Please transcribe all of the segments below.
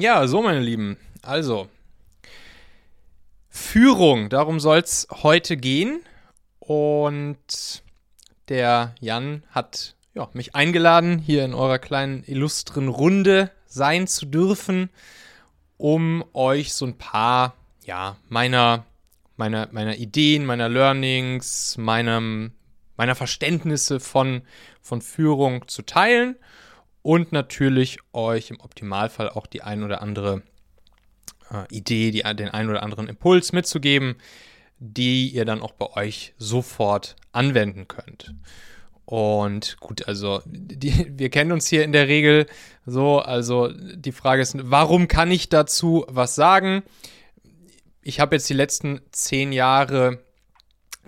Ja, so meine Lieben. Also, Führung, darum soll es heute gehen. Und der Jan hat ja, mich eingeladen, hier in eurer kleinen illustren Runde sein zu dürfen, um euch so ein paar ja, meiner, meiner, meiner Ideen, meiner Learnings, meinem, meiner Verständnisse von, von Führung zu teilen und natürlich euch im Optimalfall auch die ein oder andere äh, Idee, die, den einen oder anderen Impuls mitzugeben, die ihr dann auch bei euch sofort anwenden könnt. Und gut, also die, wir kennen uns hier in der Regel so. Also die Frage ist, warum kann ich dazu was sagen? Ich habe jetzt die letzten zehn Jahre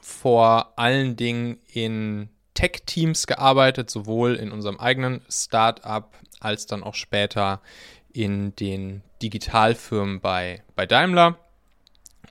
vor allen Dingen in Tech-Teams gearbeitet, sowohl in unserem eigenen Startup als dann auch später in den Digitalfirmen bei, bei Daimler.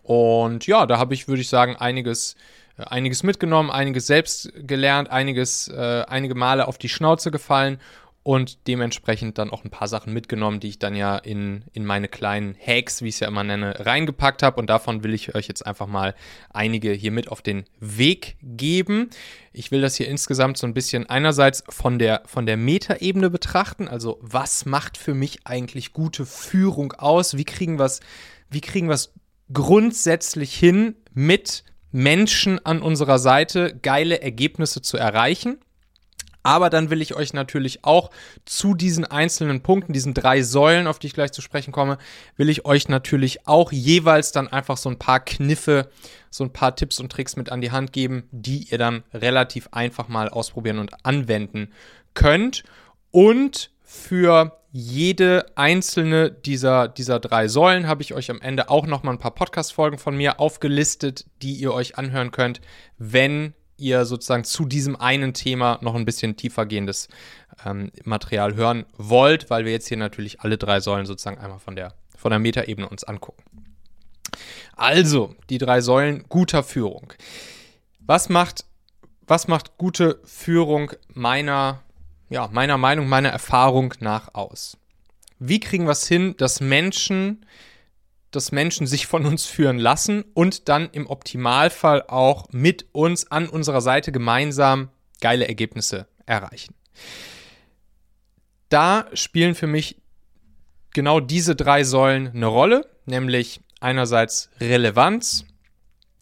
Und ja, da habe ich, würde ich sagen, einiges, äh, einiges mitgenommen, einiges selbst gelernt, einiges, äh, einige Male auf die Schnauze gefallen und dementsprechend dann auch ein paar Sachen mitgenommen, die ich dann ja in, in meine kleinen Hacks, wie ich es ja immer nenne, reingepackt habe. Und davon will ich euch jetzt einfach mal einige hier mit auf den Weg geben. Ich will das hier insgesamt so ein bisschen einerseits von der, von der Metaebene betrachten. Also, was macht für mich eigentlich gute Führung aus? Wie kriegen wir es, wie kriegen wir es grundsätzlich hin, mit Menschen an unserer Seite geile Ergebnisse zu erreichen? Aber dann will ich euch natürlich auch zu diesen einzelnen Punkten, diesen drei Säulen, auf die ich gleich zu sprechen komme, will ich euch natürlich auch jeweils dann einfach so ein paar Kniffe, so ein paar Tipps und Tricks mit an die Hand geben, die ihr dann relativ einfach mal ausprobieren und anwenden könnt. Und für jede einzelne dieser, dieser drei Säulen habe ich euch am Ende auch nochmal ein paar Podcast-Folgen von mir aufgelistet, die ihr euch anhören könnt, wenn ihr sozusagen zu diesem einen Thema noch ein bisschen tiefergehendes ähm, Material hören wollt, weil wir jetzt hier natürlich alle drei Säulen sozusagen einmal von der, von der Metaebene uns angucken. Also, die drei Säulen guter Führung. Was macht, was macht gute Führung meiner, ja, meiner Meinung, meiner Erfahrung nach aus? Wie kriegen wir es hin, dass Menschen dass Menschen sich von uns führen lassen und dann im Optimalfall auch mit uns an unserer Seite gemeinsam geile Ergebnisse erreichen. Da spielen für mich genau diese drei Säulen eine Rolle, nämlich einerseits Relevanz,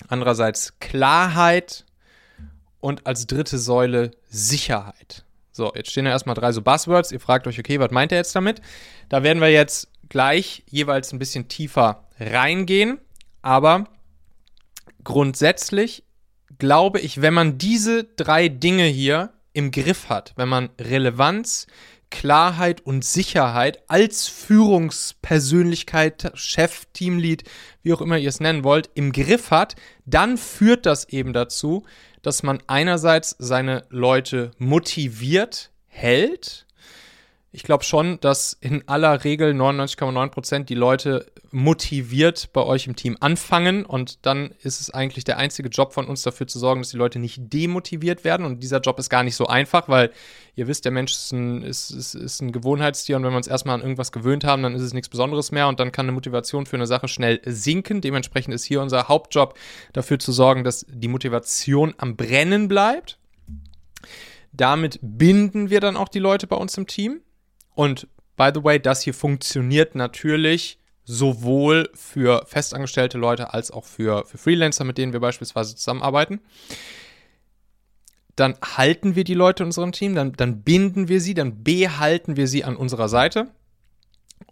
andererseits Klarheit und als dritte Säule Sicherheit. So, jetzt stehen da erstmal drei so Buzzwords. Ihr fragt euch, okay, was meint er jetzt damit? Da werden wir jetzt gleich jeweils ein bisschen tiefer reingehen. Aber grundsätzlich glaube ich, wenn man diese drei Dinge hier im Griff hat, wenn man Relevanz, Klarheit und Sicherheit als Führungspersönlichkeit, Chef, Teamlead, wie auch immer ihr es nennen wollt, im Griff hat, dann führt das eben dazu, dass man einerseits seine Leute motiviert hält, ich glaube schon, dass in aller Regel 99,9% die Leute motiviert bei euch im Team anfangen und dann ist es eigentlich der einzige Job von uns dafür zu sorgen, dass die Leute nicht demotiviert werden und dieser Job ist gar nicht so einfach, weil ihr wisst, der Mensch ist ein, ist, ist, ist ein Gewohnheitstier und wenn wir uns erstmal an irgendwas gewöhnt haben, dann ist es nichts Besonderes mehr und dann kann eine Motivation für eine Sache schnell sinken. Dementsprechend ist hier unser Hauptjob dafür zu sorgen, dass die Motivation am Brennen bleibt. Damit binden wir dann auch die Leute bei uns im Team und by the way, das hier funktioniert natürlich sowohl für festangestellte Leute als auch für, für Freelancer, mit denen wir beispielsweise zusammenarbeiten. Dann halten wir die Leute in unserem Team, dann, dann binden wir sie, dann behalten wir sie an unserer Seite.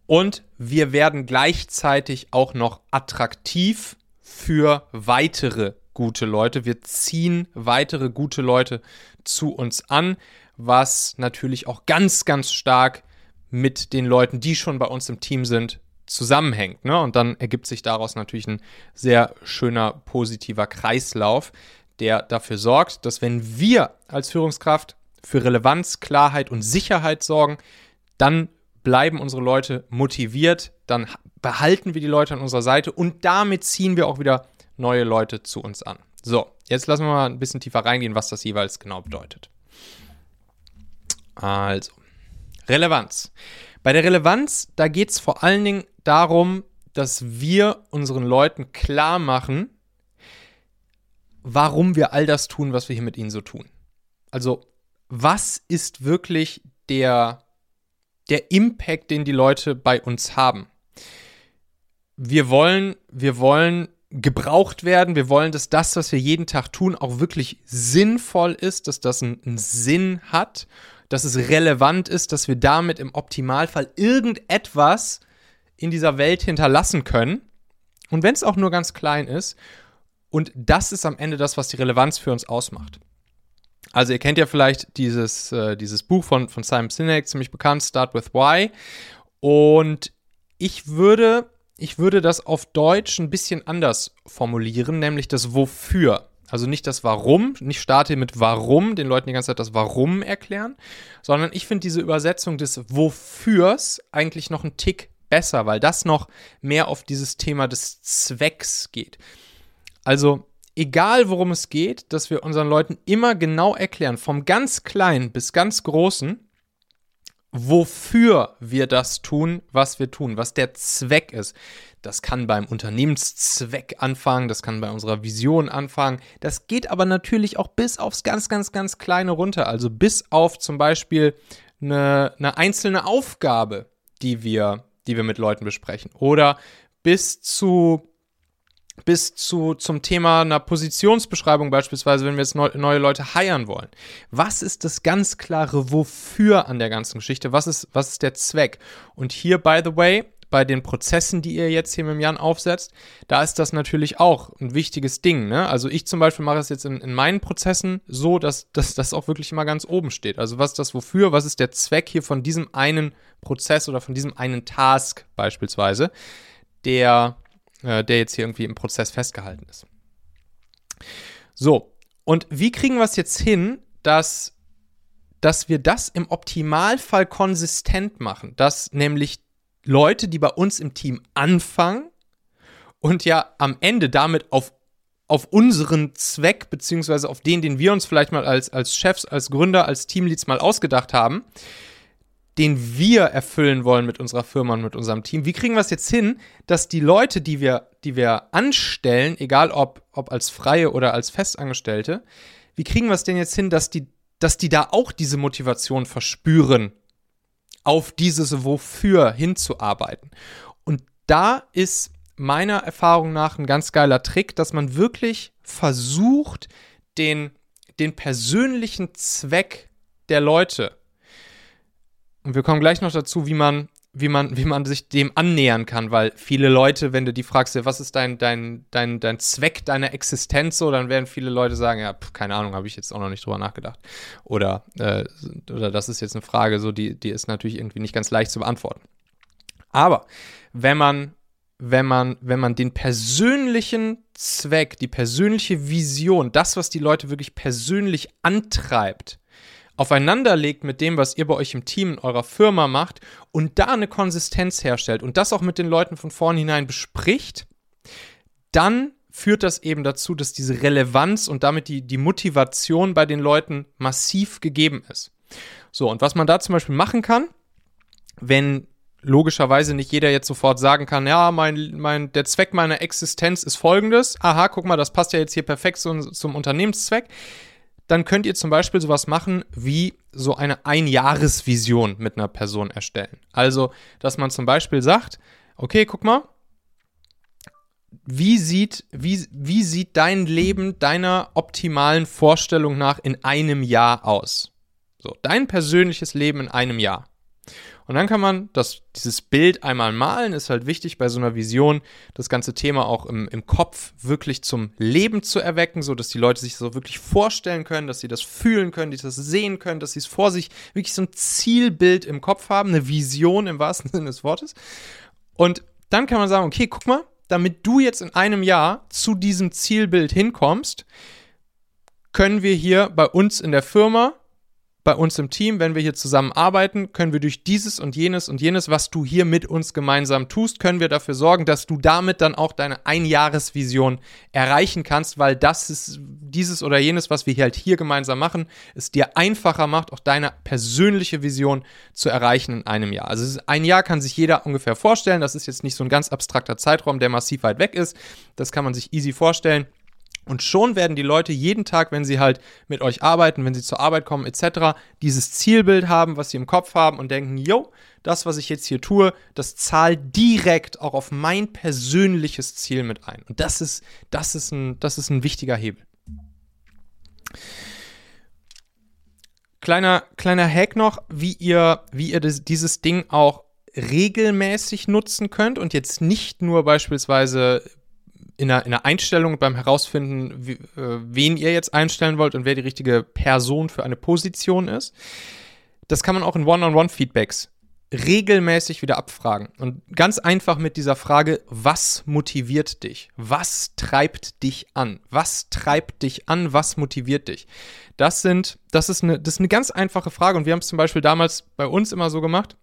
Und wir werden gleichzeitig auch noch attraktiv für weitere gute Leute. Wir ziehen weitere gute Leute zu uns an, was natürlich auch ganz, ganz stark mit den Leuten, die schon bei uns im Team sind, zusammenhängt. Ne? Und dann ergibt sich daraus natürlich ein sehr schöner, positiver Kreislauf, der dafür sorgt, dass wenn wir als Führungskraft für Relevanz, Klarheit und Sicherheit sorgen, dann bleiben unsere Leute motiviert, dann behalten wir die Leute an unserer Seite und damit ziehen wir auch wieder neue Leute zu uns an. So, jetzt lassen wir mal ein bisschen tiefer reingehen, was das jeweils genau bedeutet. Also, Relevanz. Bei der Relevanz, da geht es vor allen Dingen darum, dass wir unseren Leuten klar machen, warum wir all das tun, was wir hier mit ihnen so tun. Also, was ist wirklich der, der Impact, den die Leute bei uns haben? Wir wollen, wir wollen gebraucht werden. Wir wollen, dass das, was wir jeden Tag tun, auch wirklich sinnvoll ist, dass das einen, einen Sinn hat, dass es relevant ist, dass wir damit im Optimalfall irgendetwas in dieser Welt hinterlassen können. Und wenn es auch nur ganz klein ist. Und das ist am Ende das, was die Relevanz für uns ausmacht. Also ihr kennt ja vielleicht dieses, äh, dieses Buch von, von Simon Sinek, ziemlich bekannt, Start with Why. Und ich würde ich würde das auf Deutsch ein bisschen anders formulieren, nämlich das Wofür. Also nicht das Warum, nicht starte mit Warum, den Leuten die ganze Zeit das Warum erklären, sondern ich finde diese Übersetzung des Wofürs eigentlich noch einen Tick besser, weil das noch mehr auf dieses Thema des Zwecks geht. Also egal worum es geht, dass wir unseren Leuten immer genau erklären, vom ganz Kleinen bis ganz Großen, wofür wir das tun, was wir tun, was der Zweck ist. Das kann beim Unternehmenszweck anfangen, das kann bei unserer Vision anfangen. Das geht aber natürlich auch bis aufs ganz, ganz, ganz Kleine runter. Also bis auf zum Beispiel eine, eine einzelne Aufgabe, die wir, die wir mit Leuten besprechen. Oder bis zu bis zu, zum Thema einer Positionsbeschreibung beispielsweise, wenn wir jetzt neu, neue Leute heiern wollen. Was ist das ganz klare Wofür an der ganzen Geschichte? Was ist, was ist der Zweck? Und hier, by the way, bei den Prozessen, die ihr jetzt hier mit Jan aufsetzt, da ist das natürlich auch ein wichtiges Ding. Ne? Also ich zum Beispiel mache es jetzt in, in meinen Prozessen so, dass, dass das auch wirklich immer ganz oben steht. Also was ist das wofür? Was ist der Zweck hier von diesem einen Prozess oder von diesem einen Task beispielsweise, der äh, der jetzt hier irgendwie im Prozess festgehalten ist. So, und wie kriegen wir es jetzt hin, dass, dass wir das im Optimalfall konsistent machen? Dass nämlich Leute, die bei uns im Team anfangen und ja am Ende damit auf, auf unseren Zweck, beziehungsweise auf den, den wir uns vielleicht mal als, als Chefs, als Gründer, als Teamleads mal ausgedacht haben, den wir erfüllen wollen mit unserer Firma und mit unserem Team. Wie kriegen wir es jetzt hin, dass die Leute, die wir, die wir anstellen, egal ob, ob als Freie oder als Festangestellte, wie kriegen wir es denn jetzt hin, dass die, dass die da auch diese Motivation verspüren, auf dieses Wofür hinzuarbeiten? Und da ist meiner Erfahrung nach ein ganz geiler Trick, dass man wirklich versucht, den, den persönlichen Zweck der Leute und wir kommen gleich noch dazu, wie man, wie man, wie man sich dem annähern kann, weil viele Leute, wenn du die fragst, was ist dein, dein, dein, dein Zweck deiner Existenz so, dann werden viele Leute sagen, ja, pf, keine Ahnung, habe ich jetzt auch noch nicht drüber nachgedacht. Oder, äh, oder das ist jetzt eine Frage, so, die, die ist natürlich irgendwie nicht ganz leicht zu beantworten. Aber wenn man, wenn man, wenn man den persönlichen Zweck, die persönliche Vision, das, was die Leute wirklich persönlich antreibt, aufeinander legt mit dem, was ihr bei euch im Team in eurer Firma macht und da eine Konsistenz herstellt und das auch mit den Leuten von vornherein bespricht, dann führt das eben dazu, dass diese Relevanz und damit die, die Motivation bei den Leuten massiv gegeben ist. So, und was man da zum Beispiel machen kann, wenn logischerweise nicht jeder jetzt sofort sagen kann, ja, mein, mein, der Zweck meiner Existenz ist folgendes. Aha, guck mal, das passt ja jetzt hier perfekt zum, zum Unternehmenszweck dann könnt ihr zum Beispiel sowas machen wie so eine Einjahresvision mit einer Person erstellen. Also, dass man zum Beispiel sagt, okay, guck mal, wie sieht, wie, wie sieht dein Leben deiner optimalen Vorstellung nach in einem Jahr aus? So, dein persönliches Leben in einem Jahr. Und dann kann man das, dieses Bild einmal malen, ist halt wichtig bei so einer Vision, das ganze Thema auch im, im Kopf wirklich zum Leben zu erwecken, so dass die Leute sich so wirklich vorstellen können, dass sie das fühlen können, dass sie das sehen können, dass sie es vor sich wirklich so ein Zielbild im Kopf haben, eine Vision im wahrsten Sinne des Wortes. Und dann kann man sagen, okay, guck mal, damit du jetzt in einem Jahr zu diesem Zielbild hinkommst, können wir hier bei uns in der Firma bei uns im Team, wenn wir hier zusammenarbeiten, können wir durch dieses und jenes und jenes, was du hier mit uns gemeinsam tust, können wir dafür sorgen, dass du damit dann auch deine Einjahresvision erreichen kannst, weil das ist dieses oder jenes, was wir halt hier gemeinsam machen, es dir einfacher macht, auch deine persönliche Vision zu erreichen in einem Jahr. Also ein Jahr kann sich jeder ungefähr vorstellen. Das ist jetzt nicht so ein ganz abstrakter Zeitraum, der massiv weit weg ist. Das kann man sich easy vorstellen. Und schon werden die Leute jeden Tag, wenn sie halt mit euch arbeiten, wenn sie zur Arbeit kommen, etc., dieses Zielbild haben, was sie im Kopf haben und denken, yo, das, was ich jetzt hier tue, das zahlt direkt auch auf mein persönliches Ziel mit ein. Und das ist, das ist, ein, das ist ein wichtiger Hebel. Kleiner, kleiner Hack noch, wie ihr, wie ihr das, dieses Ding auch regelmäßig nutzen könnt und jetzt nicht nur beispielsweise in einer, in einer Einstellung beim Herausfinden, wie, äh, wen ihr jetzt einstellen wollt und wer die richtige Person für eine Position ist. Das kann man auch in One-on-One-Feedbacks regelmäßig wieder abfragen. Und ganz einfach mit dieser Frage, was motiviert dich? Was treibt dich an? Was treibt dich an? Was motiviert dich? Das sind, das ist eine, das ist eine ganz einfache Frage und wir haben es zum Beispiel damals bei uns immer so gemacht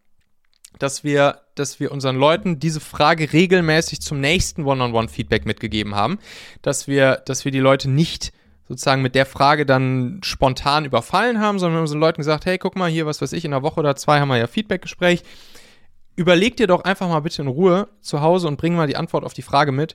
dass wir, dass wir unseren Leuten diese Frage regelmäßig zum nächsten One-on-One-Feedback mitgegeben haben, dass wir, dass wir die Leute nicht sozusagen mit der Frage dann spontan überfallen haben, sondern wir haben unseren Leuten gesagt, hey, guck mal hier, was weiß ich, in einer Woche oder zwei haben wir ja Feedbackgespräch. Überleg dir doch einfach mal bitte in Ruhe zu Hause und bring mal die Antwort auf die Frage mit.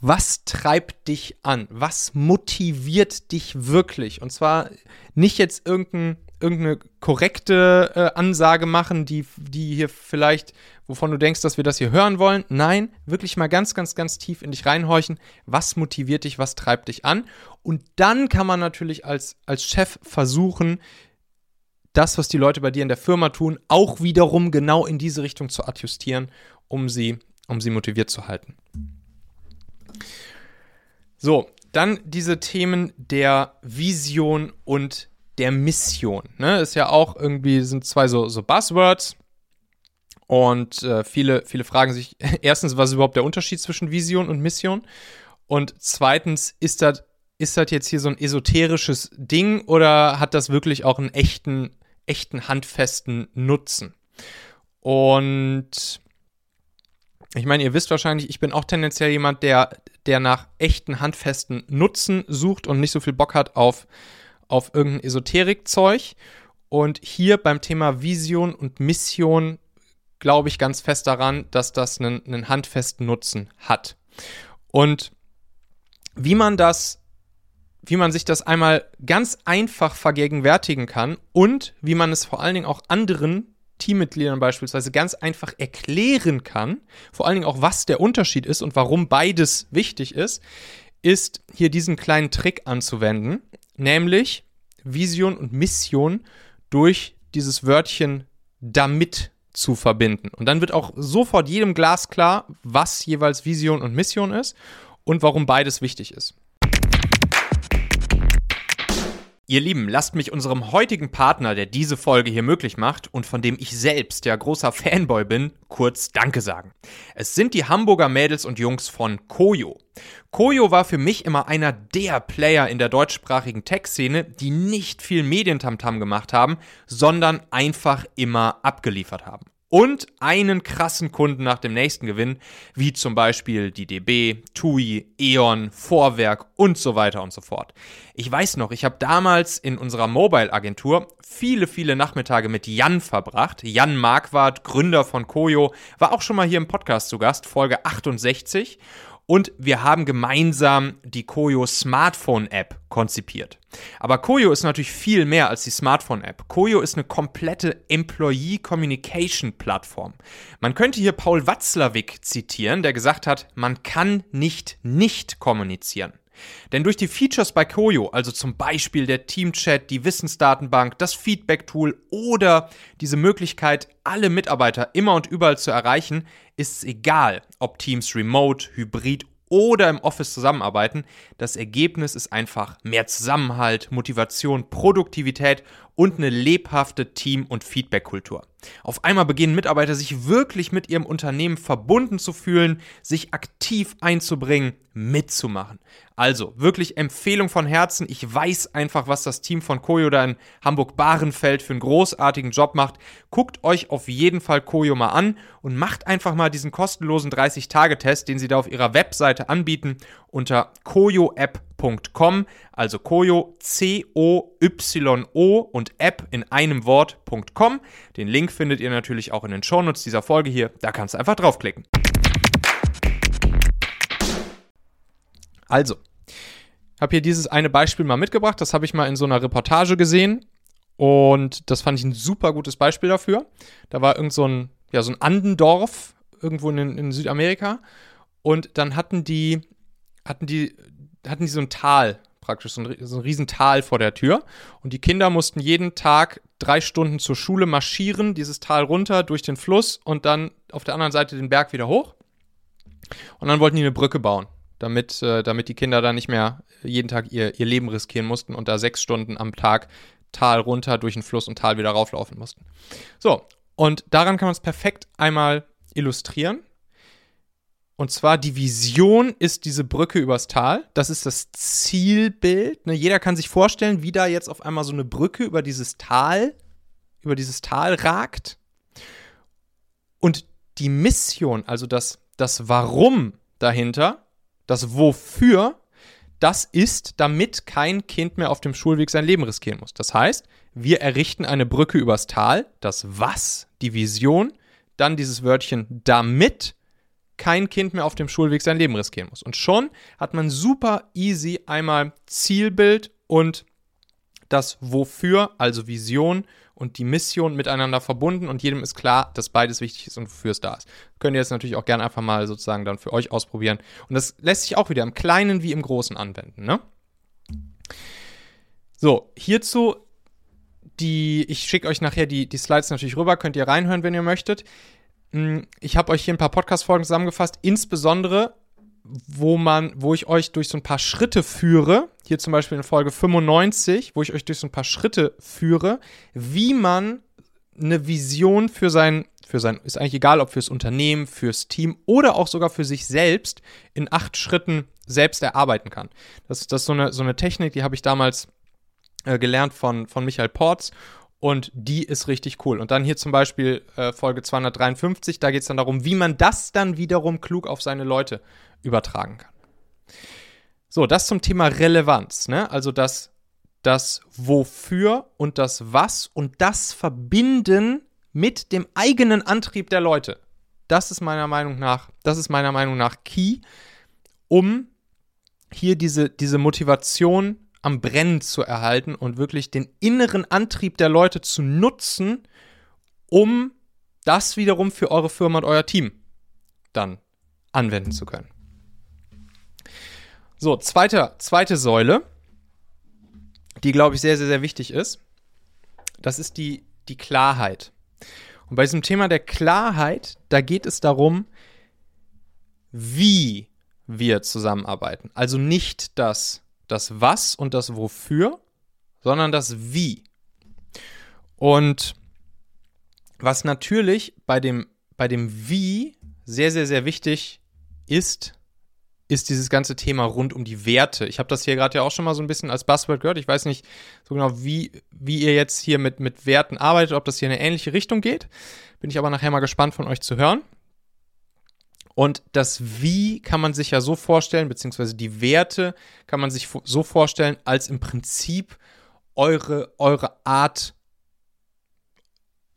Was treibt dich an? Was motiviert dich wirklich? Und zwar nicht jetzt irgendein irgendeine korrekte äh, Ansage machen, die, die hier vielleicht, wovon du denkst, dass wir das hier hören wollen. Nein, wirklich mal ganz, ganz, ganz tief in dich reinhorchen. Was motiviert dich, was treibt dich an? Und dann kann man natürlich als, als Chef versuchen, das, was die Leute bei dir in der Firma tun, auch wiederum genau in diese Richtung zu adjustieren, um sie, um sie motiviert zu halten. So, dann diese Themen der Vision und der Mission. Ne? Ist ja auch irgendwie, sind zwei so, so Buzzwords. Und äh, viele, viele fragen sich erstens, was ist überhaupt der Unterschied zwischen Vision und Mission? Und zweitens, ist das ist das jetzt hier so ein esoterisches Ding oder hat das wirklich auch einen echten, echten handfesten Nutzen? Und ich meine, ihr wisst wahrscheinlich, ich bin auch tendenziell jemand, der, der nach echten handfesten Nutzen sucht und nicht so viel Bock hat auf auf irgendein Esoterik-Zeug. Und hier beim Thema Vision und Mission glaube ich ganz fest daran, dass das einen, einen handfesten Nutzen hat. Und wie man das, wie man sich das einmal ganz einfach vergegenwärtigen kann und wie man es vor allen Dingen auch anderen Teammitgliedern beispielsweise ganz einfach erklären kann, vor allen Dingen auch, was der Unterschied ist und warum beides wichtig ist, ist hier diesen kleinen Trick anzuwenden nämlich Vision und Mission durch dieses Wörtchen damit zu verbinden. Und dann wird auch sofort jedem Glas klar, was jeweils Vision und Mission ist und warum beides wichtig ist. Ihr Lieben, lasst mich unserem heutigen Partner, der diese Folge hier möglich macht und von dem ich selbst ja großer Fanboy bin, kurz Danke sagen. Es sind die Hamburger Mädels und Jungs von Koyo. Koyo war für mich immer einer der Player in der deutschsprachigen Tech-Szene, die nicht viel Medientamtam gemacht haben, sondern einfach immer abgeliefert haben und einen krassen Kunden nach dem nächsten gewinnen, wie zum Beispiel die DB, TUI, E.ON, Vorwerk und so weiter und so fort. Ich weiß noch, ich habe damals in unserer Mobile-Agentur viele, viele Nachmittage mit Jan verbracht. Jan Marquardt, Gründer von Koyo, war auch schon mal hier im Podcast zu Gast, Folge 68. Und wir haben gemeinsam die Koyo Smartphone App konzipiert. Aber Koyo ist natürlich viel mehr als die Smartphone App. Koyo ist eine komplette Employee Communication Plattform. Man könnte hier Paul Watzlawick zitieren, der gesagt hat, man kann nicht nicht kommunizieren. Denn durch die Features bei Koyo, also zum Beispiel der Teamchat, die Wissensdatenbank, das Feedback-Tool oder diese Möglichkeit, alle Mitarbeiter immer und überall zu erreichen, ist es egal, ob Teams remote, hybrid oder im Office zusammenarbeiten. Das Ergebnis ist einfach mehr Zusammenhalt, Motivation, Produktivität und eine lebhafte Team- und Feedback-Kultur. Auf einmal beginnen Mitarbeiter sich wirklich mit ihrem Unternehmen verbunden zu fühlen, sich aktiv einzubringen, mitzumachen. Also wirklich Empfehlung von Herzen. Ich weiß einfach, was das Team von Koyo da in Hamburg-Bahrenfeld für einen großartigen Job macht. Guckt euch auf jeden Fall Koyo mal an und macht einfach mal diesen kostenlosen 30-Tage-Test, den sie da auf ihrer Webseite anbieten, unter koyoapp.com. Also Koyo, C-O-Y-O und App in einem Wort.com. Den Link findet ihr natürlich auch in den Shownotes dieser Folge hier. Da kannst du einfach draufklicken. Also, habe hier dieses eine Beispiel mal mitgebracht. Das habe ich mal in so einer Reportage gesehen. Und das fand ich ein super gutes Beispiel dafür. Da war irgend so ein, ja, so ein Andendorf irgendwo in, in Südamerika. Und dann hatten die, hatten die, hatten die so ein Tal praktisch, so ein, so ein Riesental vor der Tür. Und die Kinder mussten jeden Tag drei Stunden zur Schule marschieren, dieses Tal runter durch den Fluss und dann auf der anderen Seite den Berg wieder hoch. Und dann wollten die eine Brücke bauen damit, äh, damit die Kinder da nicht mehr jeden Tag ihr, ihr Leben riskieren mussten und da sechs Stunden am Tag Tal runter durch den Fluss und Tal wieder rauflaufen mussten. So, und daran kann man es perfekt einmal illustrieren. Und zwar die Vision ist diese Brücke übers Tal. Das ist das Zielbild. Ne? Jeder kann sich vorstellen, wie da jetzt auf einmal so eine Brücke über dieses Tal, über dieses Tal ragt. Und die Mission, also das, das Warum dahinter, das Wofür, das ist, damit kein Kind mehr auf dem Schulweg sein Leben riskieren muss. Das heißt, wir errichten eine Brücke übers Tal, das Was, die Vision, dann dieses Wörtchen damit kein Kind mehr auf dem Schulweg sein Leben riskieren muss. Und schon hat man super easy einmal Zielbild und das Wofür, also Vision und die Mission miteinander verbunden und jedem ist klar, dass beides wichtig ist und wofür es da ist. Könnt ihr jetzt natürlich auch gerne einfach mal sozusagen dann für euch ausprobieren. Und das lässt sich auch wieder im Kleinen wie im Großen anwenden, ne? So, hierzu die, ich schicke euch nachher die, die Slides natürlich rüber, könnt ihr reinhören, wenn ihr möchtet. Hm, ich habe euch hier ein paar Podcast-Folgen zusammengefasst, insbesondere wo man, wo ich euch durch so ein paar Schritte führe, hier zum Beispiel in Folge 95, wo ich euch durch so ein paar Schritte führe, wie man eine Vision für sein, für sein, ist eigentlich egal, ob fürs Unternehmen, fürs Team oder auch sogar für sich selbst in acht Schritten selbst erarbeiten kann. Das, das ist so eine, so eine Technik, die habe ich damals äh, gelernt von, von Michael Porz und die ist richtig cool. Und dann hier zum Beispiel äh, Folge 253, da geht es dann darum, wie man das dann wiederum klug auf seine Leute übertragen kann. So, das zum Thema Relevanz, ne? Also das, das Wofür und das Was und das Verbinden mit dem eigenen Antrieb der Leute. Das ist meiner Meinung nach, das ist meiner Meinung nach key, um hier diese, diese Motivation am Brennen zu erhalten und wirklich den inneren Antrieb der Leute zu nutzen, um das wiederum für eure Firma und euer Team dann anwenden zu können. So, zweite, zweite Säule, die, glaube ich, sehr, sehr, sehr wichtig ist. Das ist die, die Klarheit. Und bei diesem Thema der Klarheit, da geht es darum, wie wir zusammenarbeiten. Also nicht das, das Was und das Wofür, sondern das Wie. Und was natürlich bei dem, bei dem Wie sehr, sehr, sehr wichtig ist, ist dieses ganze Thema rund um die Werte. Ich habe das hier gerade ja auch schon mal so ein bisschen als Buzzword gehört. Ich weiß nicht so genau, wie, wie ihr jetzt hier mit, mit Werten arbeitet, ob das hier in eine ähnliche Richtung geht. Bin ich aber nachher mal gespannt von euch zu hören. Und das Wie kann man sich ja so vorstellen, beziehungsweise die Werte kann man sich so vorstellen, als im Prinzip eure, eure Art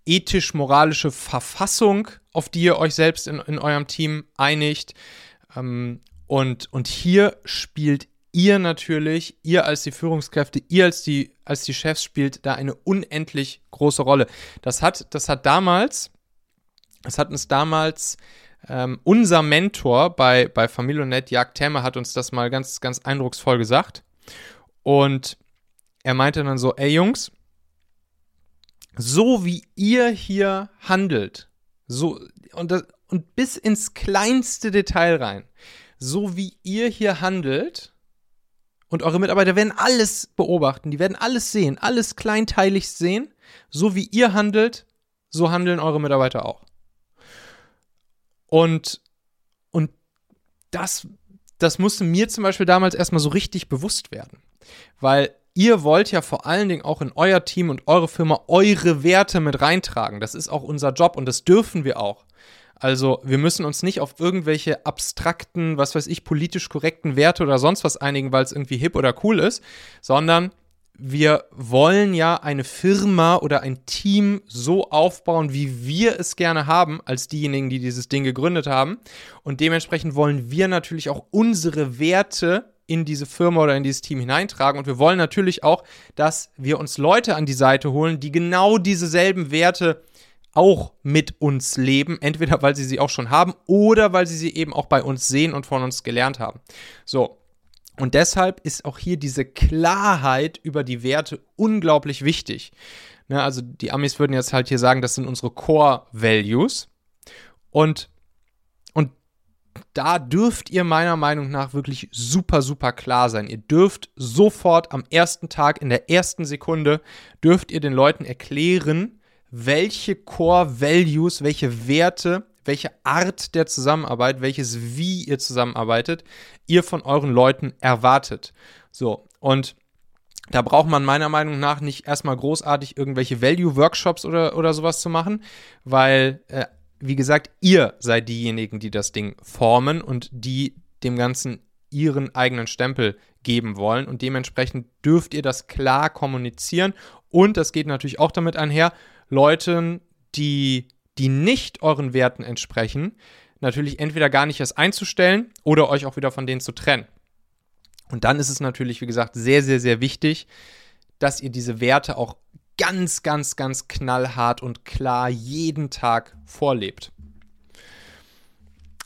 ethisch-moralische Verfassung, auf die ihr euch selbst in, in eurem Team einigt. Ähm, und, und hier spielt ihr natürlich, ihr als die Führungskräfte, ihr als die, als die Chefs spielt da eine unendlich große Rolle. Das hat, das hat damals, das hat uns damals ähm, unser Mentor bei, bei Familionet, Jagd Themme, hat uns das mal ganz, ganz eindrucksvoll gesagt. Und er meinte dann so, ey Jungs, so wie ihr hier handelt, so und, das, und bis ins kleinste Detail rein, so wie ihr hier handelt und eure Mitarbeiter werden alles beobachten, die werden alles sehen, alles kleinteilig sehen. So wie ihr handelt, so handeln eure Mitarbeiter auch. Und, und das, das musste mir zum Beispiel damals erstmal so richtig bewusst werden. Weil ihr wollt ja vor allen Dingen auch in euer Team und eure Firma eure Werte mit reintragen. Das ist auch unser Job und das dürfen wir auch. Also wir müssen uns nicht auf irgendwelche abstrakten, was weiß ich, politisch korrekten Werte oder sonst was einigen, weil es irgendwie hip oder cool ist, sondern wir wollen ja eine Firma oder ein Team so aufbauen, wie wir es gerne haben, als diejenigen, die dieses Ding gegründet haben. Und dementsprechend wollen wir natürlich auch unsere Werte in diese Firma oder in dieses Team hineintragen. Und wir wollen natürlich auch, dass wir uns Leute an die Seite holen, die genau dieselben Werte auch mit uns leben, entweder weil sie sie auch schon haben oder weil sie sie eben auch bei uns sehen und von uns gelernt haben. So. Und deshalb ist auch hier diese Klarheit über die Werte unglaublich wichtig. Ne, also die Amis würden jetzt halt hier sagen, das sind unsere Core Values. Und, und da dürft ihr meiner Meinung nach wirklich super, super klar sein. Ihr dürft sofort am ersten Tag, in der ersten Sekunde, dürft ihr den Leuten erklären, welche Core Values, welche Werte, welche Art der Zusammenarbeit, welches Wie ihr zusammenarbeitet, ihr von euren Leuten erwartet. So, und da braucht man meiner Meinung nach nicht erstmal großartig irgendwelche Value-Workshops oder, oder sowas zu machen, weil, äh, wie gesagt, ihr seid diejenigen, die das Ding formen und die dem Ganzen ihren eigenen Stempel geben wollen. Und dementsprechend dürft ihr das klar kommunizieren. Und das geht natürlich auch damit einher, Leuten, die, die nicht euren Werten entsprechen, natürlich entweder gar nicht erst einzustellen oder euch auch wieder von denen zu trennen. Und dann ist es natürlich, wie gesagt, sehr, sehr, sehr wichtig, dass ihr diese Werte auch ganz, ganz, ganz knallhart und klar jeden Tag vorlebt.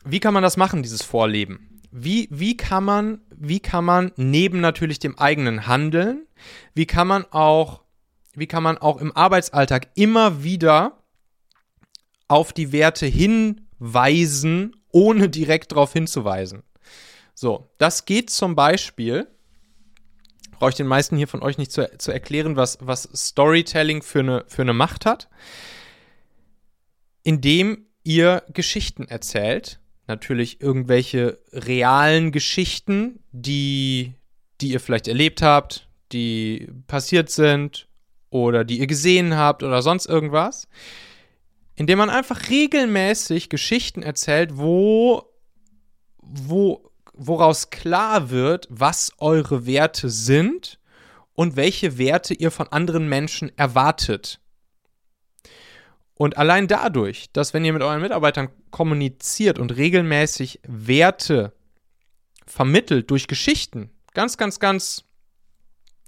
Wie kann man das machen, dieses Vorleben? Wie, wie, kann man, wie kann man neben natürlich dem eigenen Handeln, wie kann man auch wie kann man auch im Arbeitsalltag immer wieder auf die Werte hinweisen, ohne direkt darauf hinzuweisen. So, das geht zum Beispiel, brauche ich den meisten hier von euch nicht zu, zu erklären, was, was Storytelling für eine, für eine Macht hat, indem ihr Geschichten erzählt. Natürlich irgendwelche realen Geschichten, die, die ihr vielleicht erlebt habt, die passiert sind oder die ihr gesehen habt oder sonst irgendwas, indem man einfach regelmäßig Geschichten erzählt, wo, wo, woraus klar wird, was eure Werte sind und welche Werte ihr von anderen Menschen erwartet. Und allein dadurch, dass wenn ihr mit euren Mitarbeitern kommuniziert und regelmäßig Werte vermittelt durch Geschichten, ganz, ganz, ganz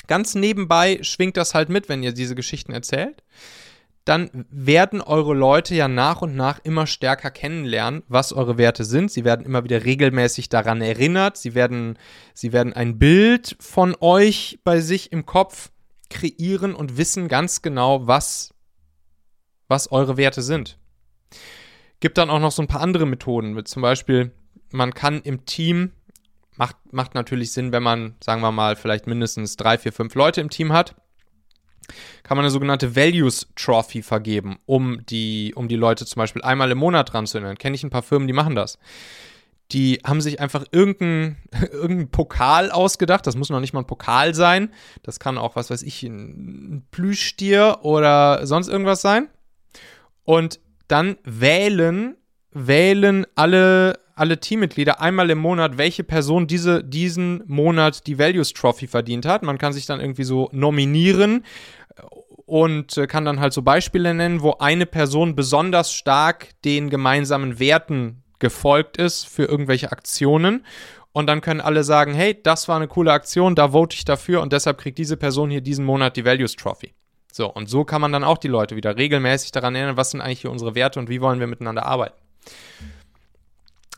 Ganz nebenbei schwingt das halt mit, wenn ihr diese Geschichten erzählt. Dann werden eure Leute ja nach und nach immer stärker kennenlernen, was eure Werte sind. Sie werden immer wieder regelmäßig daran erinnert. Sie werden, sie werden ein Bild von euch bei sich im Kopf kreieren und wissen ganz genau, was, was eure Werte sind. Gibt dann auch noch so ein paar andere Methoden. Zum Beispiel, man kann im Team Macht, macht natürlich Sinn, wenn man, sagen wir mal, vielleicht mindestens drei, vier, fünf Leute im Team hat. Kann man eine sogenannte Values Trophy vergeben, um die, um die Leute zum Beispiel einmal im Monat dran zu erinnern. Kenne ich ein paar Firmen, die machen das. Die haben sich einfach irgendeinen irgendein Pokal ausgedacht. Das muss noch nicht mal ein Pokal sein. Das kann auch, was weiß ich, ein Plüschtier oder sonst irgendwas sein. Und dann wählen, wählen alle alle Teammitglieder einmal im Monat, welche Person diese, diesen Monat die Values Trophy verdient hat. Man kann sich dann irgendwie so nominieren und äh, kann dann halt so Beispiele nennen, wo eine Person besonders stark den gemeinsamen Werten gefolgt ist für irgendwelche Aktionen. Und dann können alle sagen, hey, das war eine coole Aktion, da vote ich dafür und deshalb kriegt diese Person hier diesen Monat die Values Trophy. So, und so kann man dann auch die Leute wieder regelmäßig daran erinnern, was sind eigentlich hier unsere Werte und wie wollen wir miteinander arbeiten.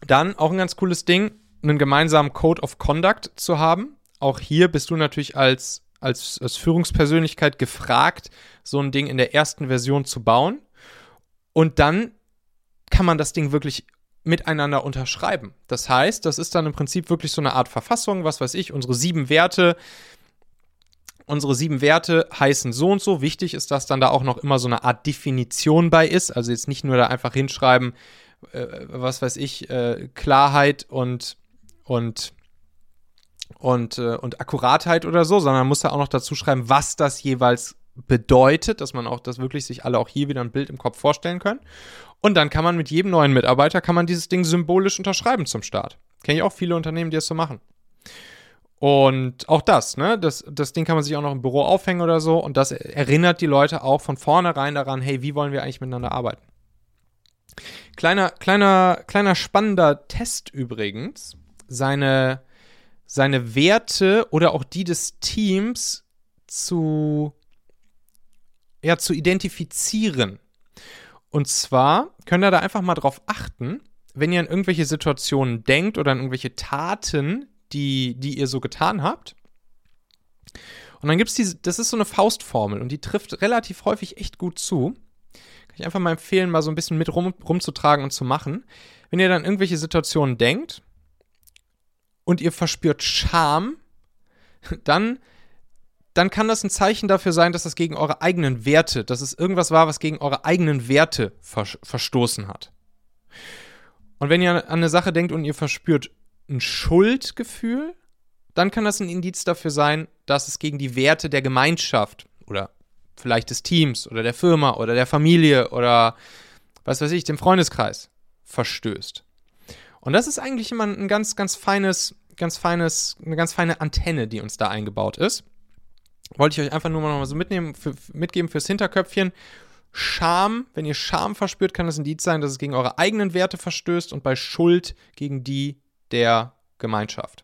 Dann auch ein ganz cooles Ding, einen gemeinsamen Code of Conduct zu haben. Auch hier bist du natürlich als, als, als Führungspersönlichkeit gefragt, so ein Ding in der ersten Version zu bauen. Und dann kann man das Ding wirklich miteinander unterschreiben. Das heißt, das ist dann im Prinzip wirklich so eine Art Verfassung, was weiß ich, unsere sieben Werte. Unsere sieben Werte heißen so und so. Wichtig ist, dass dann da auch noch immer so eine Art Definition bei ist. Also jetzt nicht nur da einfach hinschreiben, äh, was weiß ich, äh, Klarheit und, und, und, äh, und Akkuratheit oder so, sondern man muss da auch noch dazu schreiben, was das jeweils bedeutet, dass man auch das wirklich sich alle auch hier wieder ein Bild im Kopf vorstellen können. Und dann kann man mit jedem neuen Mitarbeiter, kann man dieses Ding symbolisch unterschreiben zum Start. Kenne ich auch viele Unternehmen, die das so machen. Und auch das, ne, das, das Ding kann man sich auch noch im Büro aufhängen oder so. Und das erinnert die Leute auch von vornherein daran, hey, wie wollen wir eigentlich miteinander arbeiten? Kleiner, kleiner, kleiner spannender Test übrigens. Seine, seine Werte oder auch die des Teams zu, ja, zu identifizieren. Und zwar könnt ihr da einfach mal drauf achten, wenn ihr an irgendwelche Situationen denkt oder an irgendwelche Taten, die, die ihr so getan habt. Und dann gibt es diese, das ist so eine Faustformel und die trifft relativ häufig echt gut zu. Ich einfach mal empfehlen, mal so ein bisschen mit rum, rumzutragen und zu machen. Wenn ihr dann irgendwelche Situationen denkt und ihr verspürt Scham, dann dann kann das ein Zeichen dafür sein, dass das gegen eure eigenen Werte, dass es irgendwas war, was gegen eure eigenen Werte ver verstoßen hat. Und wenn ihr an eine Sache denkt und ihr verspürt ein Schuldgefühl, dann kann das ein Indiz dafür sein, dass es gegen die Werte der Gemeinschaft oder vielleicht des Teams oder der Firma oder der Familie oder was weiß ich, dem Freundeskreis verstößt. Und das ist eigentlich immer ein ganz, ganz feines, ganz feines, eine ganz feine Antenne, die uns da eingebaut ist wollte ich euch einfach nur mal so mitnehmen, für, mitgeben fürs Hinterköpfchen. Scham, wenn ihr Scham verspürt, kann das ein Indiz sein, dass es gegen eure eigenen Werte verstößt und bei Schuld gegen die der Gemeinschaft.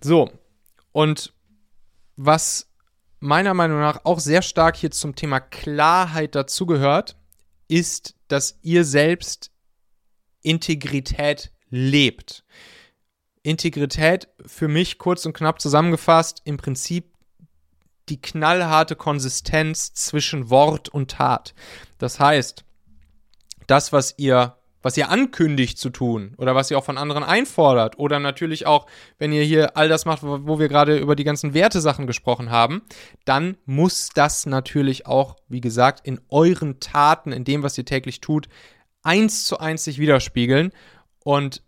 So, und was meiner Meinung nach auch sehr stark hier zum Thema Klarheit dazugehört, ist, dass ihr selbst Integrität lebt. Integrität für mich kurz und knapp zusammengefasst im Prinzip die knallharte Konsistenz zwischen Wort und Tat. Das heißt, das, was ihr, was ihr ankündigt zu tun oder was ihr auch von anderen einfordert oder natürlich auch, wenn ihr hier all das macht, wo, wir gerade über die ganzen Wertesachen gesprochen haben, dann muss das natürlich auch, wie gesagt, in euren Taten, in dem, was ihr täglich tut, eins zu eins sich widerspiegeln. Und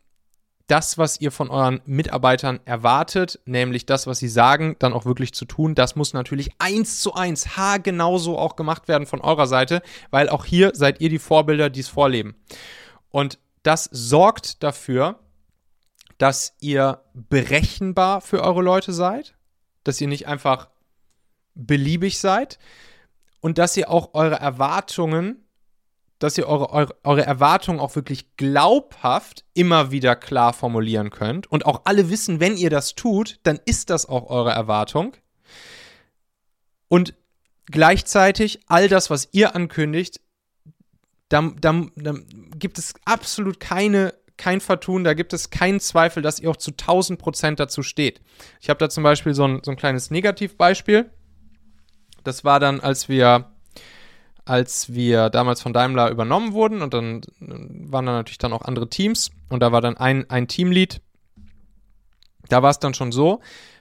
das, was ihr von euren Mitarbeitern erwartet, nämlich das, was sie sagen, dann auch wirklich zu tun, das muss natürlich eins zu eins, ha, genauso auch gemacht werden von eurer Seite, weil auch hier seid ihr die Vorbilder, die es vorleben. Und das sorgt dafür, dass ihr berechenbar für eure Leute seid, dass ihr nicht einfach beliebig seid und dass ihr auch eure Erwartungen dass ihr eure, eure, eure Erwartungen auch wirklich glaubhaft immer wieder klar formulieren könnt und auch alle wissen, wenn ihr das tut, dann ist das auch eure Erwartung. Und gleichzeitig all das, was ihr ankündigt, da, da, da gibt es absolut keine, kein Vertun, da gibt es keinen Zweifel, dass ihr auch zu 1000 Prozent dazu steht. Ich habe da zum Beispiel so ein, so ein kleines Negativbeispiel. Das war dann, als wir als wir damals von Daimler übernommen wurden und dann waren da natürlich dann auch andere Teams und da war dann ein, ein Teamlead. Da war es dann schon so,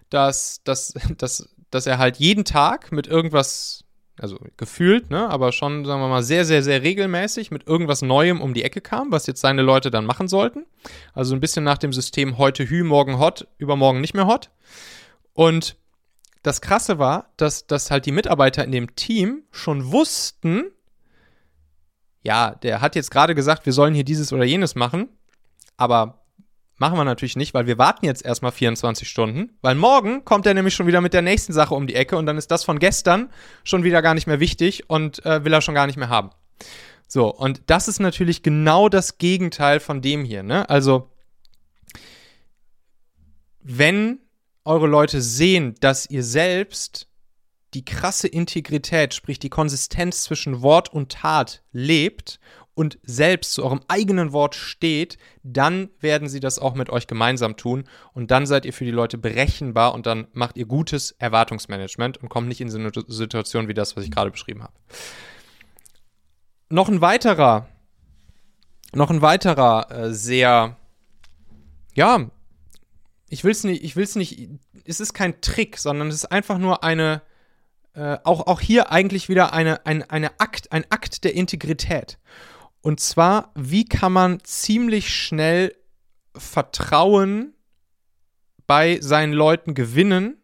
dass, dass, dass, dass er halt jeden Tag mit irgendwas, also gefühlt, ne, aber schon, sagen wir mal, sehr, sehr, sehr regelmäßig mit irgendwas Neuem um die Ecke kam, was jetzt seine Leute dann machen sollten. Also ein bisschen nach dem System heute Hü, morgen hot, übermorgen nicht mehr hot. Und das Krasse war, dass, dass halt die Mitarbeiter in dem Team schon wussten, ja, der hat jetzt gerade gesagt, wir sollen hier dieses oder jenes machen, aber machen wir natürlich nicht, weil wir warten jetzt erstmal 24 Stunden, weil morgen kommt er nämlich schon wieder mit der nächsten Sache um die Ecke und dann ist das von gestern schon wieder gar nicht mehr wichtig und äh, will er schon gar nicht mehr haben. So, und das ist natürlich genau das Gegenteil von dem hier, ne? Also, wenn eure Leute sehen, dass ihr selbst die krasse Integrität, sprich die Konsistenz zwischen Wort und Tat lebt und selbst zu eurem eigenen Wort steht, dann werden sie das auch mit euch gemeinsam tun und dann seid ihr für die Leute berechenbar und dann macht ihr gutes Erwartungsmanagement und kommt nicht in so eine Situation wie das, was ich gerade beschrieben habe. Noch ein weiterer noch ein weiterer äh, sehr, ja, ich will es nicht, ich will es nicht, es ist kein Trick, sondern es ist einfach nur eine, äh, auch, auch hier eigentlich wieder eine, ein, eine Akt, ein Akt der Integrität. Und zwar, wie kann man ziemlich schnell Vertrauen bei seinen Leuten gewinnen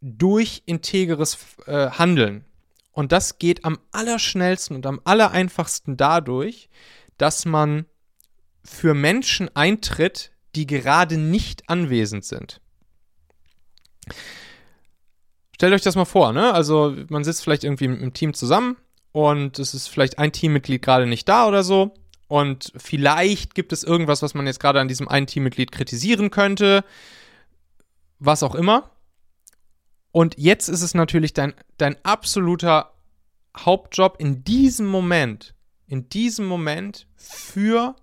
durch integres äh, Handeln. Und das geht am allerschnellsten und am allereinfachsten dadurch, dass man für Menschen eintritt, die gerade nicht anwesend sind. Stellt euch das mal vor, ne? Also man sitzt vielleicht irgendwie im Team zusammen und es ist vielleicht ein Teammitglied gerade nicht da oder so. Und vielleicht gibt es irgendwas, was man jetzt gerade an diesem einen Teammitglied kritisieren könnte. Was auch immer. Und jetzt ist es natürlich dein, dein absoluter Hauptjob in diesem Moment, in diesem Moment für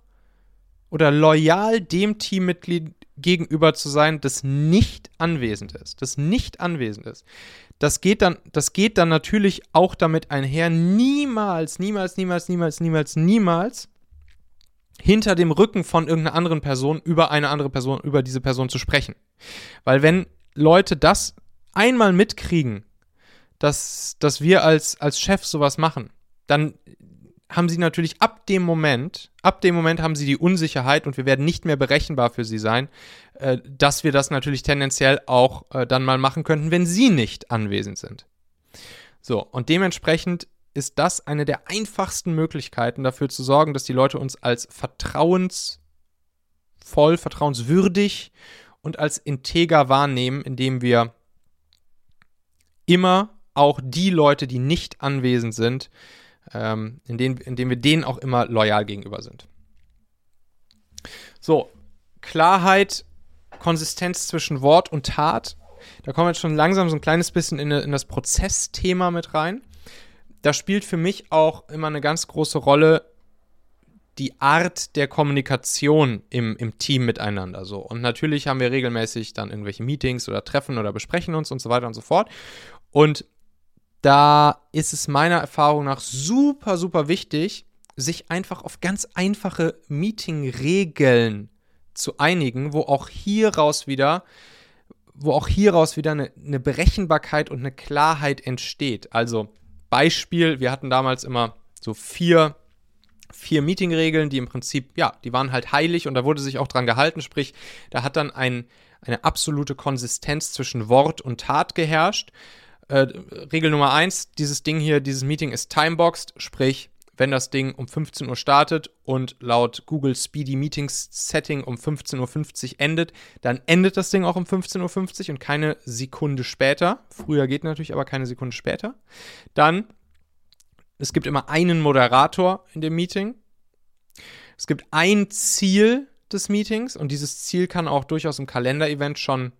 oder loyal dem Teammitglied gegenüber zu sein, das nicht anwesend ist, das nicht anwesend ist. Das geht dann, das geht dann natürlich auch damit einher, niemals, niemals, niemals, niemals, niemals, niemals hinter dem Rücken von irgendeiner anderen Person über eine andere Person, über diese Person zu sprechen. Weil wenn Leute das einmal mitkriegen, dass, dass wir als, als Chef sowas machen, dann haben sie natürlich ab dem Moment, ab dem Moment haben sie die Unsicherheit und wir werden nicht mehr berechenbar für sie sein, äh, dass wir das natürlich tendenziell auch äh, dann mal machen könnten, wenn sie nicht anwesend sind. So, und dementsprechend ist das eine der einfachsten Möglichkeiten dafür zu sorgen, dass die Leute uns als vertrauensvoll, vertrauenswürdig und als integer wahrnehmen, indem wir immer auch die Leute, die nicht anwesend sind, ähm, indem, indem wir denen auch immer loyal gegenüber sind. So, Klarheit, Konsistenz zwischen Wort und Tat. Da kommen wir jetzt schon langsam so ein kleines bisschen in, in das Prozessthema mit rein. Da spielt für mich auch immer eine ganz große Rolle die Art der Kommunikation im, im Team miteinander. So. Und natürlich haben wir regelmäßig dann irgendwelche Meetings oder Treffen oder besprechen uns und so weiter und so fort. Und da ist es meiner Erfahrung nach super, super wichtig, sich einfach auf ganz einfache Meeting-Regeln zu einigen, wo auch hieraus wieder, wo auch hieraus wieder eine, eine Berechenbarkeit und eine Klarheit entsteht. Also Beispiel, wir hatten damals immer so vier vier Meeting-Regeln, die im Prinzip, ja, die waren halt heilig und da wurde sich auch dran gehalten, sprich, da hat dann ein, eine absolute Konsistenz zwischen Wort und Tat geherrscht. Äh, Regel Nummer eins, dieses Ding hier, dieses Meeting ist timeboxed, sprich, wenn das Ding um 15 Uhr startet und laut Google Speedy Meetings Setting um 15.50 Uhr endet, dann endet das Ding auch um 15.50 Uhr und keine Sekunde später. Früher geht natürlich aber keine Sekunde später. Dann, es gibt immer einen Moderator in dem Meeting. Es gibt ein Ziel des Meetings und dieses Ziel kann auch durchaus im Kalender-Event schon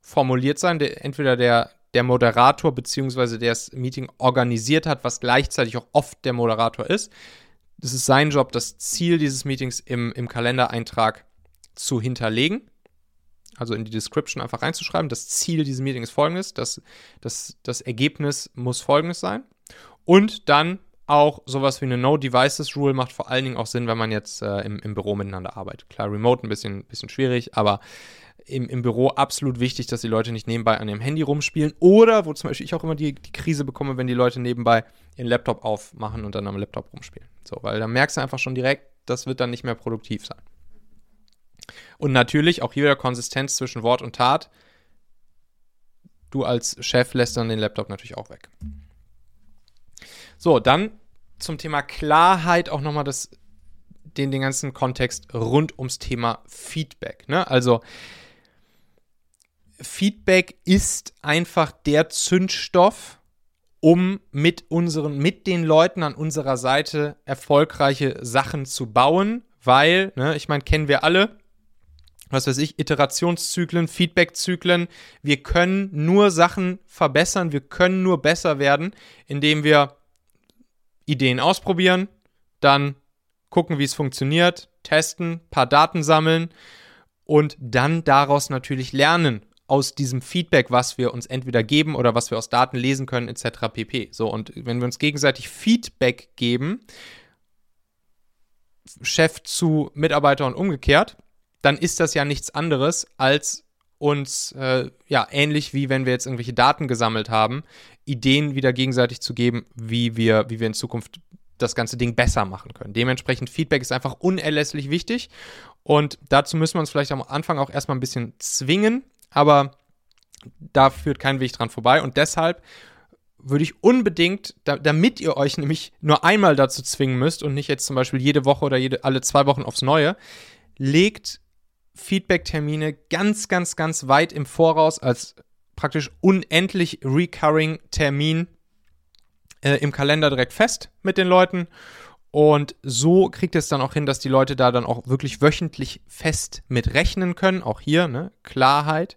formuliert sein. Der, entweder der, der Moderator bzw. der das Meeting organisiert hat, was gleichzeitig auch oft der Moderator ist. Es ist sein Job, das Ziel dieses Meetings im, im Kalendereintrag zu hinterlegen. Also in die Description einfach reinzuschreiben. Das Ziel dieses Meetings ist folgendes. Das, das, das Ergebnis muss folgendes sein. Und dann auch sowas wie eine No-Devices-Rule macht vor allen Dingen auch Sinn, wenn man jetzt äh, im, im Büro miteinander arbeitet. Klar, remote ein bisschen, bisschen schwierig, aber im, im Büro absolut wichtig, dass die Leute nicht nebenbei an ihrem Handy rumspielen. Oder, wo zum Beispiel ich auch immer die, die Krise bekomme, wenn die Leute nebenbei ihren Laptop aufmachen und dann am Laptop rumspielen. So, weil dann merkst du einfach schon direkt, das wird dann nicht mehr produktiv sein. Und natürlich auch hier wieder Konsistenz zwischen Wort und Tat. Du als Chef lässt dann den Laptop natürlich auch weg. So, dann zum Thema Klarheit auch nochmal das, den, den ganzen Kontext rund ums Thema Feedback. Ne? Also Feedback ist einfach der Zündstoff, um mit unseren, mit den Leuten an unserer Seite erfolgreiche Sachen zu bauen, weil, ne, ich meine, kennen wir alle, was weiß ich, Iterationszyklen, Feedbackzyklen. Wir können nur Sachen verbessern, wir können nur besser werden, indem wir Ideen ausprobieren, dann gucken, wie es funktioniert, testen, paar Daten sammeln und dann daraus natürlich lernen aus diesem Feedback, was wir uns entweder geben oder was wir aus Daten lesen können, etc. pp. So, und wenn wir uns gegenseitig Feedback geben, Chef zu Mitarbeiter und umgekehrt, dann ist das ja nichts anderes als uns, äh, ja, ähnlich wie wenn wir jetzt irgendwelche Daten gesammelt haben, Ideen wieder gegenseitig zu geben, wie wir, wie wir in Zukunft das ganze Ding besser machen können. Dementsprechend Feedback ist einfach unerlässlich wichtig und dazu müssen wir uns vielleicht am Anfang auch erstmal ein bisschen zwingen, aber da führt kein Weg dran vorbei und deshalb würde ich unbedingt, da, damit ihr euch nämlich nur einmal dazu zwingen müsst und nicht jetzt zum Beispiel jede Woche oder jede, alle zwei Wochen aufs Neue, legt Feedback-Termine ganz, ganz, ganz weit im Voraus als praktisch unendlich recurring Termin äh, im Kalender direkt fest mit den Leuten. Und so kriegt es dann auch hin, dass die Leute da dann auch wirklich wöchentlich fest mit rechnen können. Auch hier, ne? Klarheit.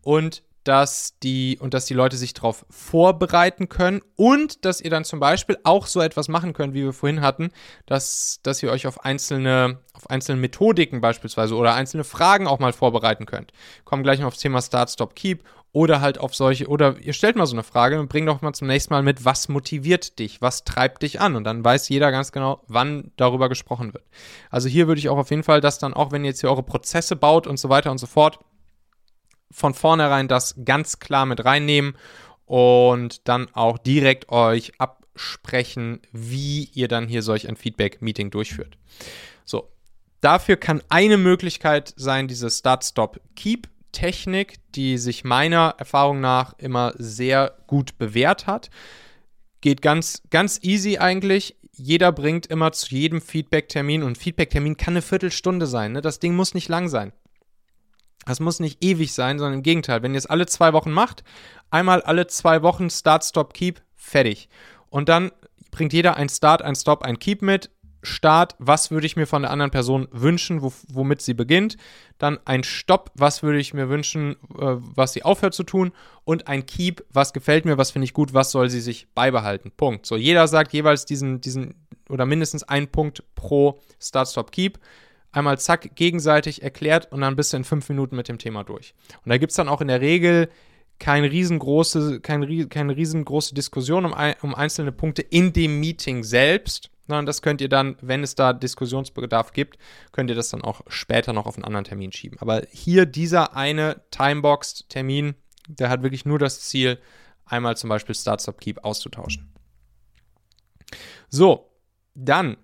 Und dass die und dass die Leute sich darauf vorbereiten können und dass ihr dann zum Beispiel auch so etwas machen könnt, wie wir vorhin hatten, dass, dass ihr euch auf einzelne, auf einzelne Methodiken beispielsweise oder einzelne Fragen auch mal vorbereiten könnt. Kommen gleich noch aufs Thema Start, Stop, Keep oder halt auf solche, oder ihr stellt mal so eine Frage und bringt doch mal zum nächsten Mal mit, was motiviert dich, was treibt dich an und dann weiß jeder ganz genau, wann darüber gesprochen wird. Also hier würde ich auch auf jeden Fall, dass dann auch, wenn ihr jetzt hier eure Prozesse baut und so weiter und so fort, von vornherein das ganz klar mit reinnehmen und dann auch direkt euch absprechen, wie ihr dann hier solch ein Feedback-Meeting durchführt. So, dafür kann eine Möglichkeit sein, diese Start-Stop-Keep-Technik, die sich meiner Erfahrung nach immer sehr gut bewährt hat. Geht ganz, ganz easy eigentlich. Jeder bringt immer zu jedem Feedback-Termin und Feedback-Termin kann eine Viertelstunde sein. Ne? Das Ding muss nicht lang sein. Das muss nicht ewig sein, sondern im Gegenteil. Wenn ihr es alle zwei Wochen macht, einmal alle zwei Wochen Start, Stop, Keep, fertig. Und dann bringt jeder ein Start, ein Stop, ein Keep mit. Start, was würde ich mir von der anderen Person wünschen, wo, womit sie beginnt. Dann ein Stopp, was würde ich mir wünschen, äh, was sie aufhört zu tun. Und ein Keep, was gefällt mir, was finde ich gut, was soll sie sich beibehalten. Punkt. So, jeder sagt jeweils diesen, diesen oder mindestens einen Punkt pro Start, Stop, Keep einmal zack, gegenseitig erklärt und dann bist du in fünf Minuten mit dem Thema durch. Und da gibt es dann auch in der Regel keine riesengroße, keine, keine riesengroße Diskussion um, um einzelne Punkte in dem Meeting selbst, sondern das könnt ihr dann, wenn es da Diskussionsbedarf gibt, könnt ihr das dann auch später noch auf einen anderen Termin schieben. Aber hier dieser eine Timeboxed-Termin, der hat wirklich nur das Ziel, einmal zum Beispiel Start, Stop, Keep auszutauschen. So, dann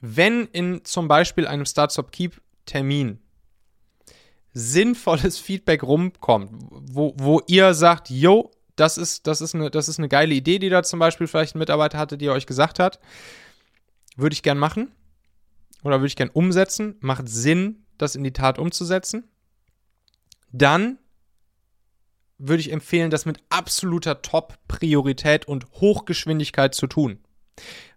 wenn in zum Beispiel einem Start-Stop-Keep-Termin sinnvolles Feedback rumkommt, wo, wo ihr sagt, yo, das ist, das, ist eine, das ist eine geile Idee, die da zum Beispiel vielleicht ein Mitarbeiter hatte, die euch gesagt hat, würde ich gern machen. Oder würde ich gern umsetzen, macht Sinn, das in die Tat umzusetzen, dann würde ich empfehlen, das mit absoluter Top-Priorität und Hochgeschwindigkeit zu tun.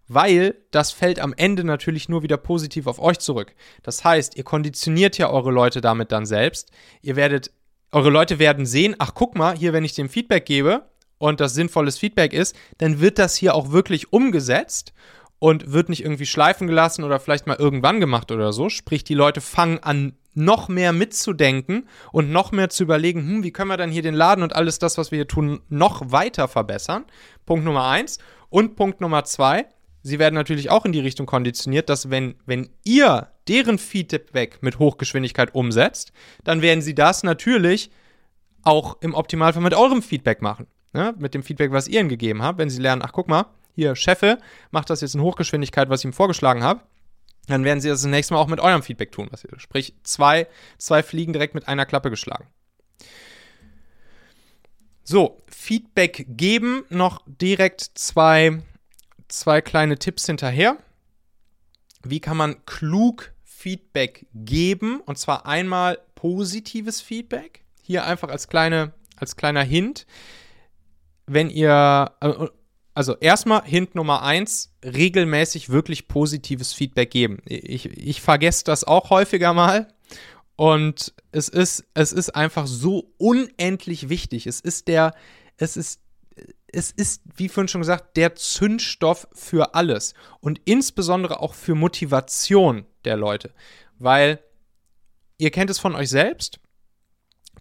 Weil das fällt am Ende natürlich nur wieder positiv auf euch zurück. Das heißt, ihr konditioniert ja eure Leute damit dann selbst. Ihr werdet, eure Leute werden sehen, ach guck mal, hier, wenn ich dem Feedback gebe und das sinnvolles Feedback ist, dann wird das hier auch wirklich umgesetzt und wird nicht irgendwie schleifen gelassen oder vielleicht mal irgendwann gemacht oder so. Sprich, die Leute fangen an, noch mehr mitzudenken und noch mehr zu überlegen, hm, wie können wir dann hier den Laden und alles das, was wir hier tun, noch weiter verbessern. Punkt Nummer eins. Und Punkt Nummer zwei, sie werden natürlich auch in die Richtung konditioniert, dass wenn, wenn ihr deren Feedback mit Hochgeschwindigkeit umsetzt, dann werden sie das natürlich auch im Optimalfall mit eurem Feedback machen. Ne? Mit dem Feedback, was ihr ihnen gegeben habt. Wenn sie lernen, ach guck mal, hier, Chefe, macht das jetzt in Hochgeschwindigkeit, was ich ihm vorgeschlagen habe, dann werden sie das, das nächste Mal auch mit eurem Feedback tun. Was ihr, sprich, zwei, zwei Fliegen direkt mit einer Klappe geschlagen. So, Feedback geben, noch direkt zwei zwei kleine Tipps hinterher. Wie kann man klug Feedback geben? Und zwar einmal positives Feedback. Hier einfach als, kleine, als kleiner Hint. Wenn ihr, äh, also erstmal Hint Nummer eins, regelmäßig wirklich positives Feedback geben. Ich, ich vergesse das auch häufiger mal. Und es ist, es ist einfach so unendlich wichtig. Es ist der, es ist es ist, wie vorhin schon gesagt, der Zündstoff für alles und insbesondere auch für Motivation der Leute, weil ihr kennt es von euch selbst.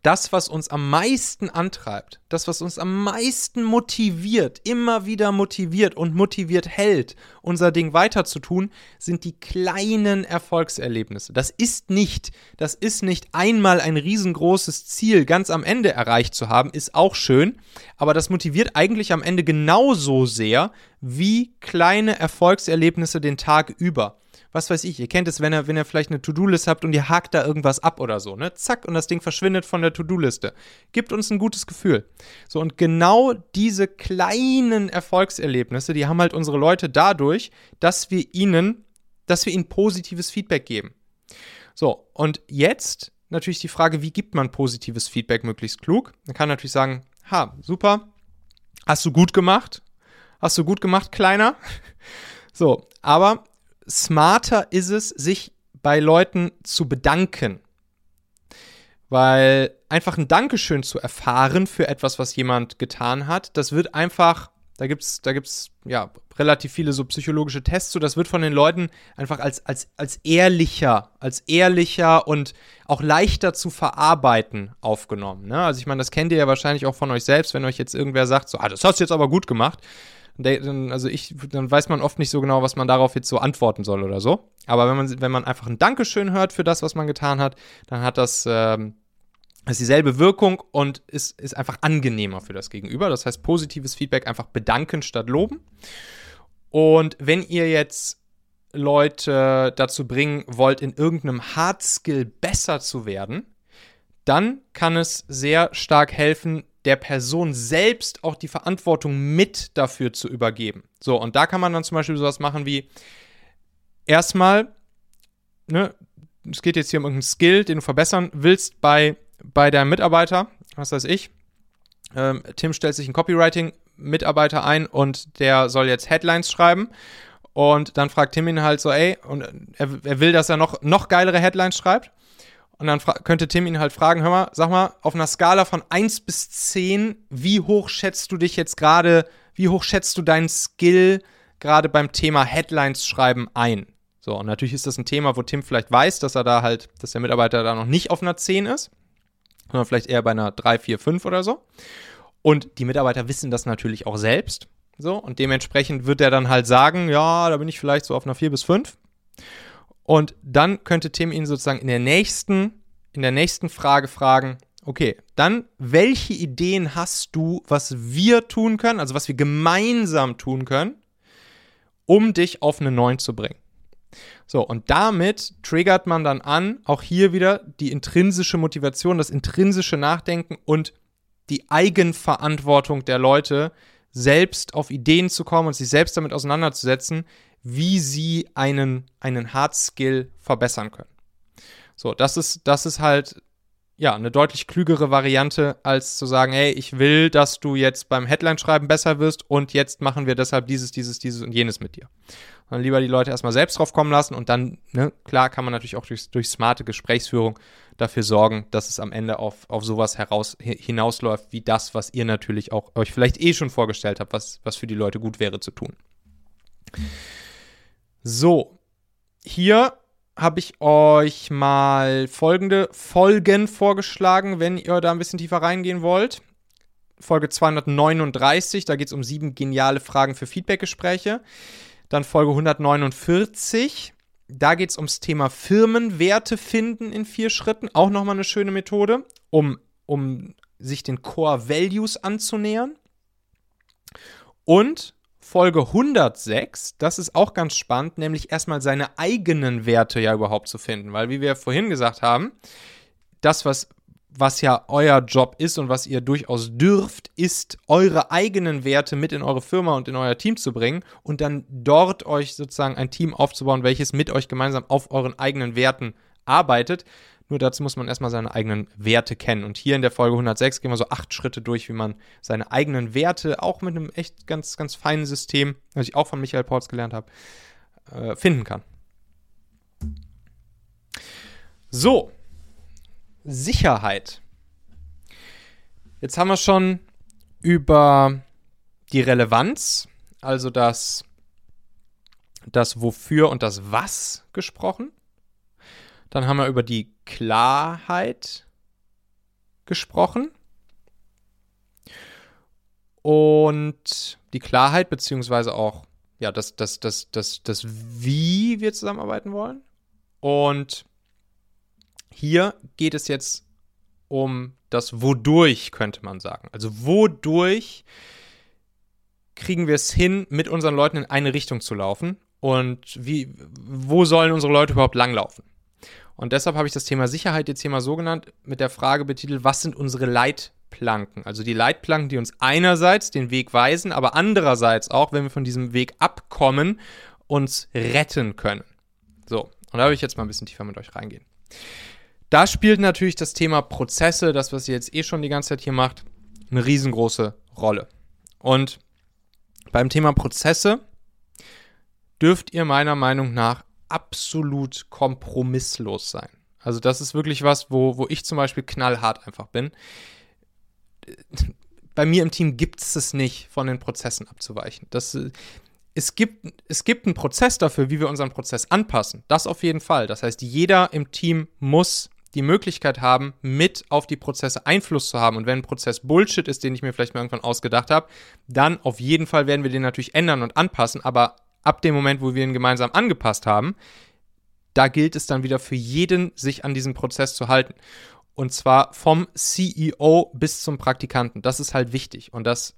Das, was uns am meisten antreibt, das, was uns am meisten motiviert, immer wieder motiviert und motiviert hält, unser Ding weiterzutun, sind die kleinen Erfolgserlebnisse. Das ist nicht, das ist nicht einmal ein riesengroßes Ziel ganz am Ende erreicht zu haben, ist auch schön, aber das motiviert eigentlich am Ende genauso sehr wie kleine Erfolgserlebnisse den Tag über was weiß ich, ihr kennt es, wenn ihr, wenn ihr vielleicht eine To-Do-Liste habt und ihr hakt da irgendwas ab oder so, ne? Zack, und das Ding verschwindet von der To-Do-Liste. Gibt uns ein gutes Gefühl. So, und genau diese kleinen Erfolgserlebnisse, die haben halt unsere Leute dadurch, dass wir ihnen, dass wir ihnen positives Feedback geben. So, und jetzt natürlich die Frage, wie gibt man positives Feedback möglichst klug? Man kann natürlich sagen, ha, super, hast du gut gemacht, hast du gut gemacht, Kleiner. So, aber smarter ist es, sich bei Leuten zu bedanken. Weil einfach ein Dankeschön zu erfahren für etwas, was jemand getan hat, das wird einfach, da gibt es da gibt's, ja relativ viele so psychologische Tests so, das wird von den Leuten einfach als, als, als ehrlicher, als ehrlicher und auch leichter zu verarbeiten aufgenommen. Ne? Also ich meine, das kennt ihr ja wahrscheinlich auch von euch selbst, wenn euch jetzt irgendwer sagt, so, ah, das hast du jetzt aber gut gemacht also ich, dann weiß man oft nicht so genau, was man darauf jetzt so antworten soll oder so. Aber wenn man, wenn man einfach ein Dankeschön hört für das, was man getan hat, dann hat das, ähm, ist dieselbe Wirkung und ist, ist einfach angenehmer für das Gegenüber. Das heißt, positives Feedback einfach bedanken statt loben. Und wenn ihr jetzt Leute dazu bringen wollt, in irgendeinem Hard Skill besser zu werden, dann kann es sehr stark helfen, der Person selbst auch die Verantwortung mit dafür zu übergeben. So, und da kann man dann zum Beispiel sowas machen wie erstmal, ne, es geht jetzt hier um irgendeinen Skill, den du verbessern willst bei, bei deinem Mitarbeiter, was weiß ich. Ähm, Tim stellt sich einen Copywriting-Mitarbeiter ein und der soll jetzt Headlines schreiben. Und dann fragt Tim ihn halt so, ey, und er, er will, dass er noch, noch geilere Headlines schreibt. Und dann könnte Tim ihn halt fragen, hör mal, sag mal, auf einer Skala von 1 bis 10, wie hoch schätzt du dich jetzt gerade, wie hoch schätzt du deinen Skill gerade beim Thema Headlines schreiben ein? So, und natürlich ist das ein Thema, wo Tim vielleicht weiß, dass er da halt, dass der Mitarbeiter da noch nicht auf einer 10 ist, sondern vielleicht eher bei einer 3, 4, 5 oder so. Und die Mitarbeiter wissen das natürlich auch selbst. So, und dementsprechend wird er dann halt sagen, ja, da bin ich vielleicht so auf einer 4 bis 5. Und dann könnte Tim ihn sozusagen in der nächsten, in der nächsten Frage fragen, okay, dann welche Ideen hast du, was wir tun können, also was wir gemeinsam tun können, um dich auf eine 9 zu bringen? So, und damit triggert man dann an, auch hier wieder die intrinsische Motivation, das intrinsische Nachdenken und die Eigenverantwortung der Leute, selbst auf Ideen zu kommen und sich selbst damit auseinanderzusetzen, wie sie einen, einen Hard Skill verbessern können. So, das ist, das ist halt ja, eine deutlich klügere Variante, als zu sagen, hey, ich will, dass du jetzt beim Headline-Schreiben besser wirst und jetzt machen wir deshalb dieses, dieses, dieses und jenes mit dir. Und lieber die Leute erstmal selbst drauf kommen lassen und dann, ne, klar kann man natürlich auch durch, durch smarte Gesprächsführung dafür sorgen, dass es am Ende auf, auf sowas heraus, hinausläuft, wie das, was ihr natürlich auch euch vielleicht eh schon vorgestellt habt, was, was für die Leute gut wäre zu tun. So, hier habe ich euch mal folgende Folgen vorgeschlagen, wenn ihr da ein bisschen tiefer reingehen wollt. Folge 239, da geht es um sieben geniale Fragen für Feedbackgespräche. Dann Folge 149, da geht es ums Thema Firmenwerte finden in vier Schritten. Auch nochmal eine schöne Methode, um, um sich den Core Values anzunähern. Und Folge 106, das ist auch ganz spannend, nämlich erstmal seine eigenen Werte ja überhaupt zu finden, weil wie wir vorhin gesagt haben, das, was, was ja euer Job ist und was ihr durchaus dürft, ist, eure eigenen Werte mit in eure Firma und in euer Team zu bringen und dann dort euch sozusagen ein Team aufzubauen, welches mit euch gemeinsam auf euren eigenen Werten arbeitet. Nur dazu muss man erstmal seine eigenen Werte kennen. Und hier in der Folge 106 gehen wir so acht Schritte durch, wie man seine eigenen Werte auch mit einem echt ganz, ganz feinen System, was ich auch von Michael Ports gelernt habe, äh, finden kann. So, Sicherheit. Jetzt haben wir schon über die Relevanz, also das, das Wofür und das Was gesprochen. Dann haben wir über die Klarheit gesprochen. Und die Klarheit, beziehungsweise auch ja, das, das, das, das, das, wie wir zusammenarbeiten wollen. Und hier geht es jetzt um das Wodurch, könnte man sagen. Also wodurch kriegen wir es hin, mit unseren Leuten in eine Richtung zu laufen und wie, wo sollen unsere Leute überhaupt langlaufen? Und deshalb habe ich das Thema Sicherheit jetzt hier mal so genannt, mit der Frage betitelt, was sind unsere Leitplanken? Also die Leitplanken, die uns einerseits den Weg weisen, aber andererseits auch, wenn wir von diesem Weg abkommen, uns retten können. So, und da will ich jetzt mal ein bisschen tiefer mit euch reingehen. Da spielt natürlich das Thema Prozesse, das, was ihr jetzt eh schon die ganze Zeit hier macht, eine riesengroße Rolle. Und beim Thema Prozesse dürft ihr meiner Meinung nach absolut kompromisslos sein. Also das ist wirklich was, wo, wo ich zum Beispiel knallhart einfach bin. Bei mir im Team gibt es es nicht, von den Prozessen abzuweichen. Das, es, gibt, es gibt einen Prozess dafür, wie wir unseren Prozess anpassen. Das auf jeden Fall. Das heißt, jeder im Team muss die Möglichkeit haben, mit auf die Prozesse Einfluss zu haben. Und wenn ein Prozess Bullshit ist, den ich mir vielleicht mal irgendwann ausgedacht habe, dann auf jeden Fall werden wir den natürlich ändern und anpassen. Aber ab dem Moment, wo wir ihn gemeinsam angepasst haben, da gilt es dann wieder für jeden, sich an diesen Prozess zu halten. Und zwar vom CEO bis zum Praktikanten. Das ist halt wichtig. Und das,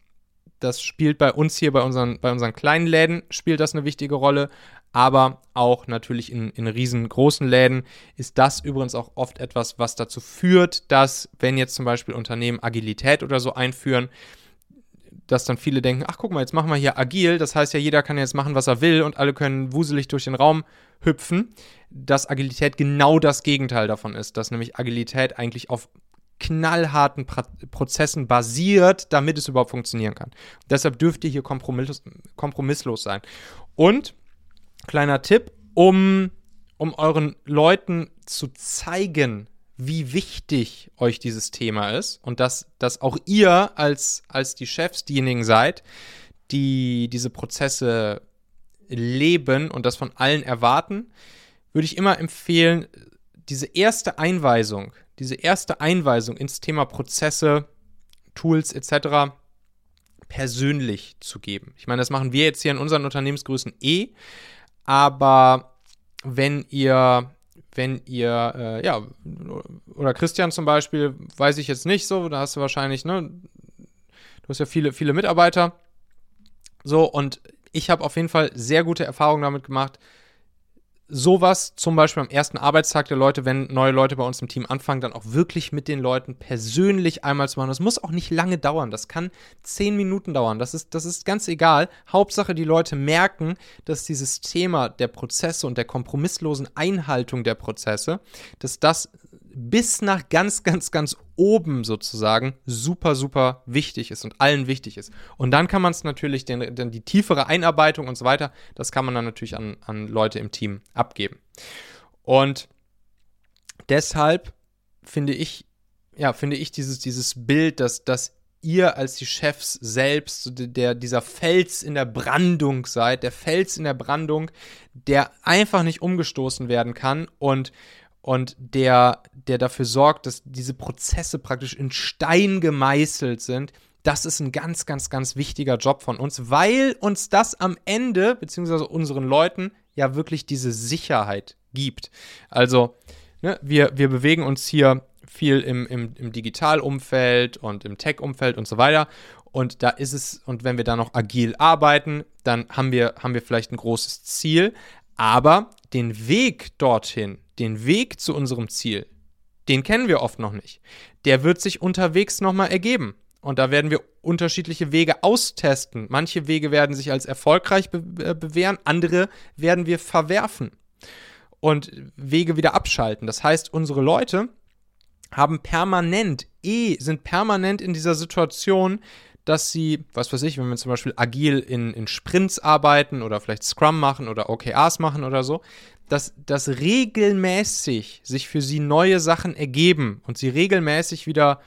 das spielt bei uns hier, bei unseren, bei unseren kleinen Läden, spielt das eine wichtige Rolle. Aber auch natürlich in, in riesengroßen Läden ist das übrigens auch oft etwas, was dazu führt, dass, wenn jetzt zum Beispiel Unternehmen Agilität oder so einführen, dass dann viele denken, ach guck mal, jetzt machen wir hier agil, das heißt ja, jeder kann jetzt machen, was er will und alle können wuselig durch den Raum hüpfen, dass Agilität genau das Gegenteil davon ist, dass nämlich Agilität eigentlich auf knallharten pra Prozessen basiert, damit es überhaupt funktionieren kann. Deshalb dürft ihr hier kompromiss kompromisslos sein. Und, kleiner Tipp, um, um euren Leuten zu zeigen, wie wichtig euch dieses Thema ist und dass, dass auch ihr als, als die Chefs diejenigen seid, die diese Prozesse leben und das von allen erwarten, würde ich immer empfehlen, diese erste Einweisung, diese erste Einweisung ins Thema Prozesse, Tools etc. persönlich zu geben. Ich meine, das machen wir jetzt hier in unseren Unternehmensgrößen eh, aber wenn ihr wenn ihr, äh, ja, oder Christian zum Beispiel, weiß ich jetzt nicht so, da hast du wahrscheinlich, ne, du hast ja viele, viele Mitarbeiter. So, und ich habe auf jeden Fall sehr gute Erfahrungen damit gemacht, sowas zum Beispiel am ersten Arbeitstag der Leute, wenn neue Leute bei uns im Team anfangen, dann auch wirklich mit den Leuten persönlich einmal zu machen. Das muss auch nicht lange dauern. Das kann zehn Minuten dauern. Das ist, das ist ganz egal. Hauptsache, die Leute merken, dass dieses Thema der Prozesse und der kompromisslosen Einhaltung der Prozesse, dass das bis nach ganz, ganz, ganz oben sozusagen super, super wichtig ist und allen wichtig ist. Und dann kann man es natürlich, den, den, die tiefere Einarbeitung und so weiter, das kann man dann natürlich an, an Leute im Team abgeben. Und deshalb finde ich, ja, finde ich dieses, dieses Bild, dass, dass ihr als die Chefs selbst der, dieser Fels in der Brandung seid, der Fels in der Brandung, der einfach nicht umgestoßen werden kann und und der, der dafür sorgt, dass diese Prozesse praktisch in Stein gemeißelt sind. Das ist ein ganz, ganz, ganz wichtiger Job von uns, weil uns das am Ende, beziehungsweise unseren Leuten, ja wirklich diese Sicherheit gibt. Also, ne, wir, wir bewegen uns hier viel im, im, im Digitalumfeld und im Tech-Umfeld und so weiter. Und da ist es, und wenn wir da noch agil arbeiten, dann haben wir, haben wir vielleicht ein großes Ziel. Aber den Weg dorthin, den Weg zu unserem Ziel, den kennen wir oft noch nicht. Der wird sich unterwegs nochmal ergeben. Und da werden wir unterschiedliche Wege austesten. Manche Wege werden sich als erfolgreich be äh, bewähren, andere werden wir verwerfen und Wege wieder abschalten. Das heißt, unsere Leute haben permanent, eh, sind permanent in dieser Situation, dass sie, was weiß ich, wenn wir zum Beispiel agil in, in Sprints arbeiten oder vielleicht Scrum machen oder OKRs machen oder so, dass, dass regelmäßig sich für sie neue Sachen ergeben und sie regelmäßig wieder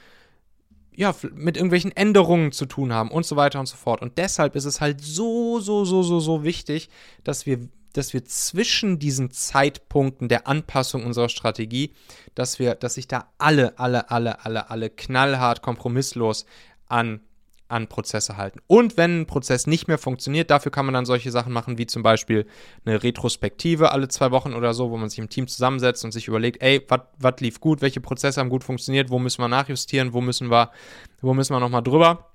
ja, mit irgendwelchen Änderungen zu tun haben und so weiter und so fort. Und deshalb ist es halt so, so, so, so, so wichtig, dass wir dass wir zwischen diesen Zeitpunkten der Anpassung unserer Strategie, dass wir, dass sich da alle, alle, alle, alle, alle knallhart, kompromisslos an an Prozesse halten. Und wenn ein Prozess nicht mehr funktioniert, dafür kann man dann solche Sachen machen, wie zum Beispiel eine Retrospektive alle zwei Wochen oder so, wo man sich im Team zusammensetzt und sich überlegt, ey, was lief gut, welche Prozesse haben gut funktioniert, wo müssen wir nachjustieren, wo müssen wir, wo müssen wir nochmal drüber.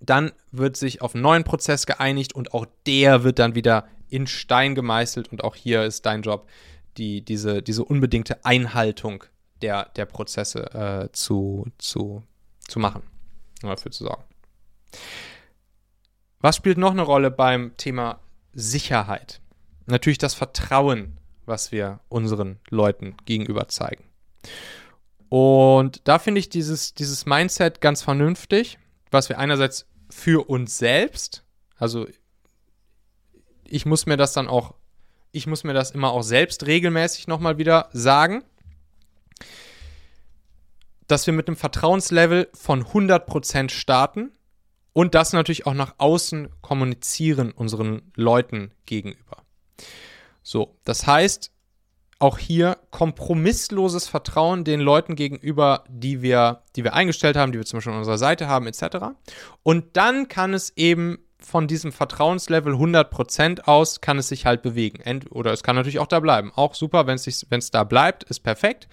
Dann wird sich auf einen neuen Prozess geeinigt und auch der wird dann wieder in Stein gemeißelt und auch hier ist dein Job, die, diese, diese unbedingte Einhaltung der, der Prozesse äh, zu, zu, zu machen, dafür zu sorgen. Was spielt noch eine Rolle beim Thema Sicherheit? Natürlich das Vertrauen, was wir unseren Leuten gegenüber zeigen. Und da finde ich dieses, dieses Mindset ganz vernünftig, was wir einerseits für uns selbst, also ich muss mir das dann auch, ich muss mir das immer auch selbst regelmäßig nochmal wieder sagen, dass wir mit einem Vertrauenslevel von 100% starten und das natürlich auch nach außen kommunizieren unseren Leuten gegenüber. So, das heißt, auch hier kompromissloses Vertrauen den Leuten gegenüber, die wir, die wir eingestellt haben, die wir zum Beispiel an unserer Seite haben, etc. Und dann kann es eben von diesem Vertrauenslevel 100% aus, kann es sich halt bewegen. Ent oder es kann natürlich auch da bleiben. Auch super, wenn es da bleibt, ist perfekt.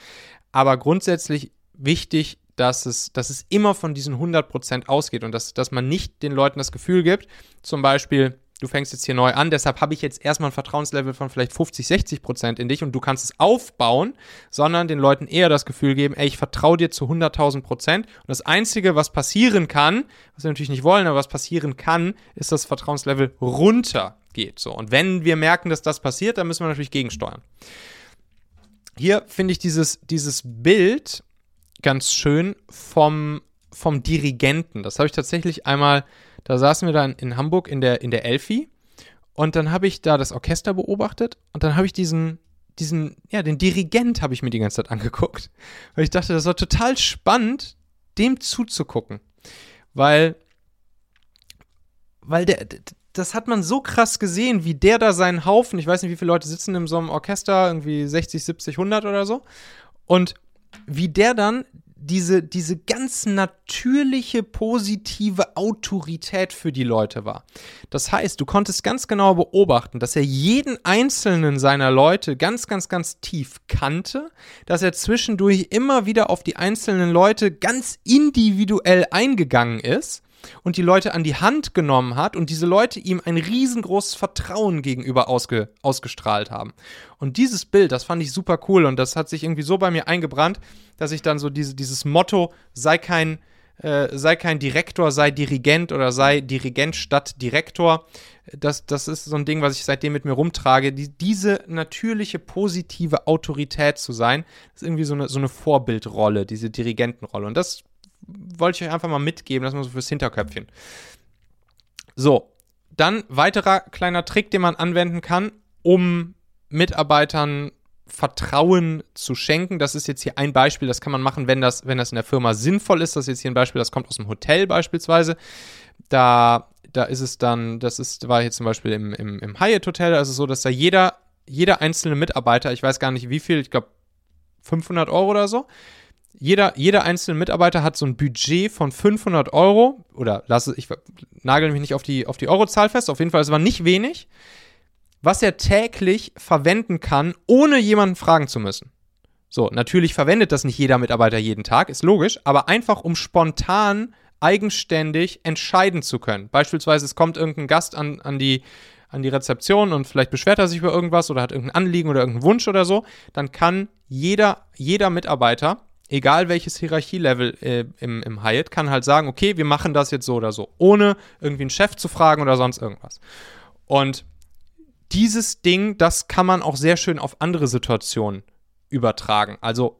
Aber grundsätzlich wichtig, dass es, dass es immer von diesen 100% ausgeht und dass, dass man nicht den Leuten das Gefühl gibt, zum Beispiel, du fängst jetzt hier neu an, deshalb habe ich jetzt erstmal ein Vertrauenslevel von vielleicht 50, 60% in dich und du kannst es aufbauen, sondern den Leuten eher das Gefühl geben, ey, ich vertraue dir zu 100.000% und das Einzige, was passieren kann, was wir natürlich nicht wollen, aber was passieren kann, ist, dass das Vertrauenslevel runtergeht. So. Und wenn wir merken, dass das passiert, dann müssen wir natürlich gegensteuern. Hier finde ich dieses, dieses Bild ganz schön vom, vom Dirigenten. Das habe ich tatsächlich einmal, da saßen wir dann in Hamburg in der, in der Elfi und dann habe ich da das Orchester beobachtet und dann habe ich diesen, diesen, ja, den Dirigent habe ich mir die ganze Zeit angeguckt. Weil ich dachte, das war total spannend, dem zuzugucken. Weil, weil der, das hat man so krass gesehen, wie der da seinen Haufen, ich weiß nicht, wie viele Leute sitzen in so einem Orchester, irgendwie 60, 70, 100 oder so. Und wie der dann diese, diese ganz natürliche, positive Autorität für die Leute war. Das heißt, du konntest ganz genau beobachten, dass er jeden einzelnen seiner Leute ganz, ganz, ganz tief kannte, dass er zwischendurch immer wieder auf die einzelnen Leute ganz individuell eingegangen ist und die Leute an die Hand genommen hat und diese Leute ihm ein riesengroßes Vertrauen gegenüber ausge, ausgestrahlt haben. Und dieses Bild, das fand ich super cool und das hat sich irgendwie so bei mir eingebrannt, dass ich dann so diese, dieses Motto, sei kein, äh, sei kein Direktor, sei Dirigent oder sei Dirigent statt Direktor. Das, das ist so ein Ding, was ich seitdem mit mir rumtrage. Die, diese natürliche, positive Autorität zu sein, ist irgendwie so eine, so eine Vorbildrolle, diese Dirigentenrolle. Und das wollte ich euch einfach mal mitgeben, das mal so fürs Hinterköpfchen. So, dann weiterer kleiner Trick, den man anwenden kann, um Mitarbeitern Vertrauen zu schenken. Das ist jetzt hier ein Beispiel, das kann man machen, wenn das, wenn das in der Firma sinnvoll ist. Das ist jetzt hier ein Beispiel, das kommt aus dem Hotel beispielsweise. Da, da ist es dann, das ist, war hier zum Beispiel im, im, im Hyatt Hotel, also so, dass da jeder, jeder einzelne Mitarbeiter, ich weiß gar nicht wie viel, ich glaube 500 Euro oder so, jeder, jeder einzelne Mitarbeiter hat so ein Budget von 500 Euro oder lasse ich nagel mich nicht auf die, auf die Eurozahl fest, auf jeden Fall, es war nicht wenig, was er täglich verwenden kann, ohne jemanden fragen zu müssen. So, natürlich verwendet das nicht jeder Mitarbeiter jeden Tag, ist logisch, aber einfach um spontan, eigenständig entscheiden zu können. Beispielsweise, es kommt irgendein Gast an, an die an die Rezeption und vielleicht beschwert er sich über irgendwas oder hat irgendein Anliegen oder irgendeinen Wunsch oder so, dann kann jeder, jeder Mitarbeiter egal welches Hierarchielevel äh, im, im Hyatt, kann halt sagen, okay, wir machen das jetzt so oder so, ohne irgendwie einen Chef zu fragen oder sonst irgendwas. Und dieses Ding, das kann man auch sehr schön auf andere Situationen übertragen. Also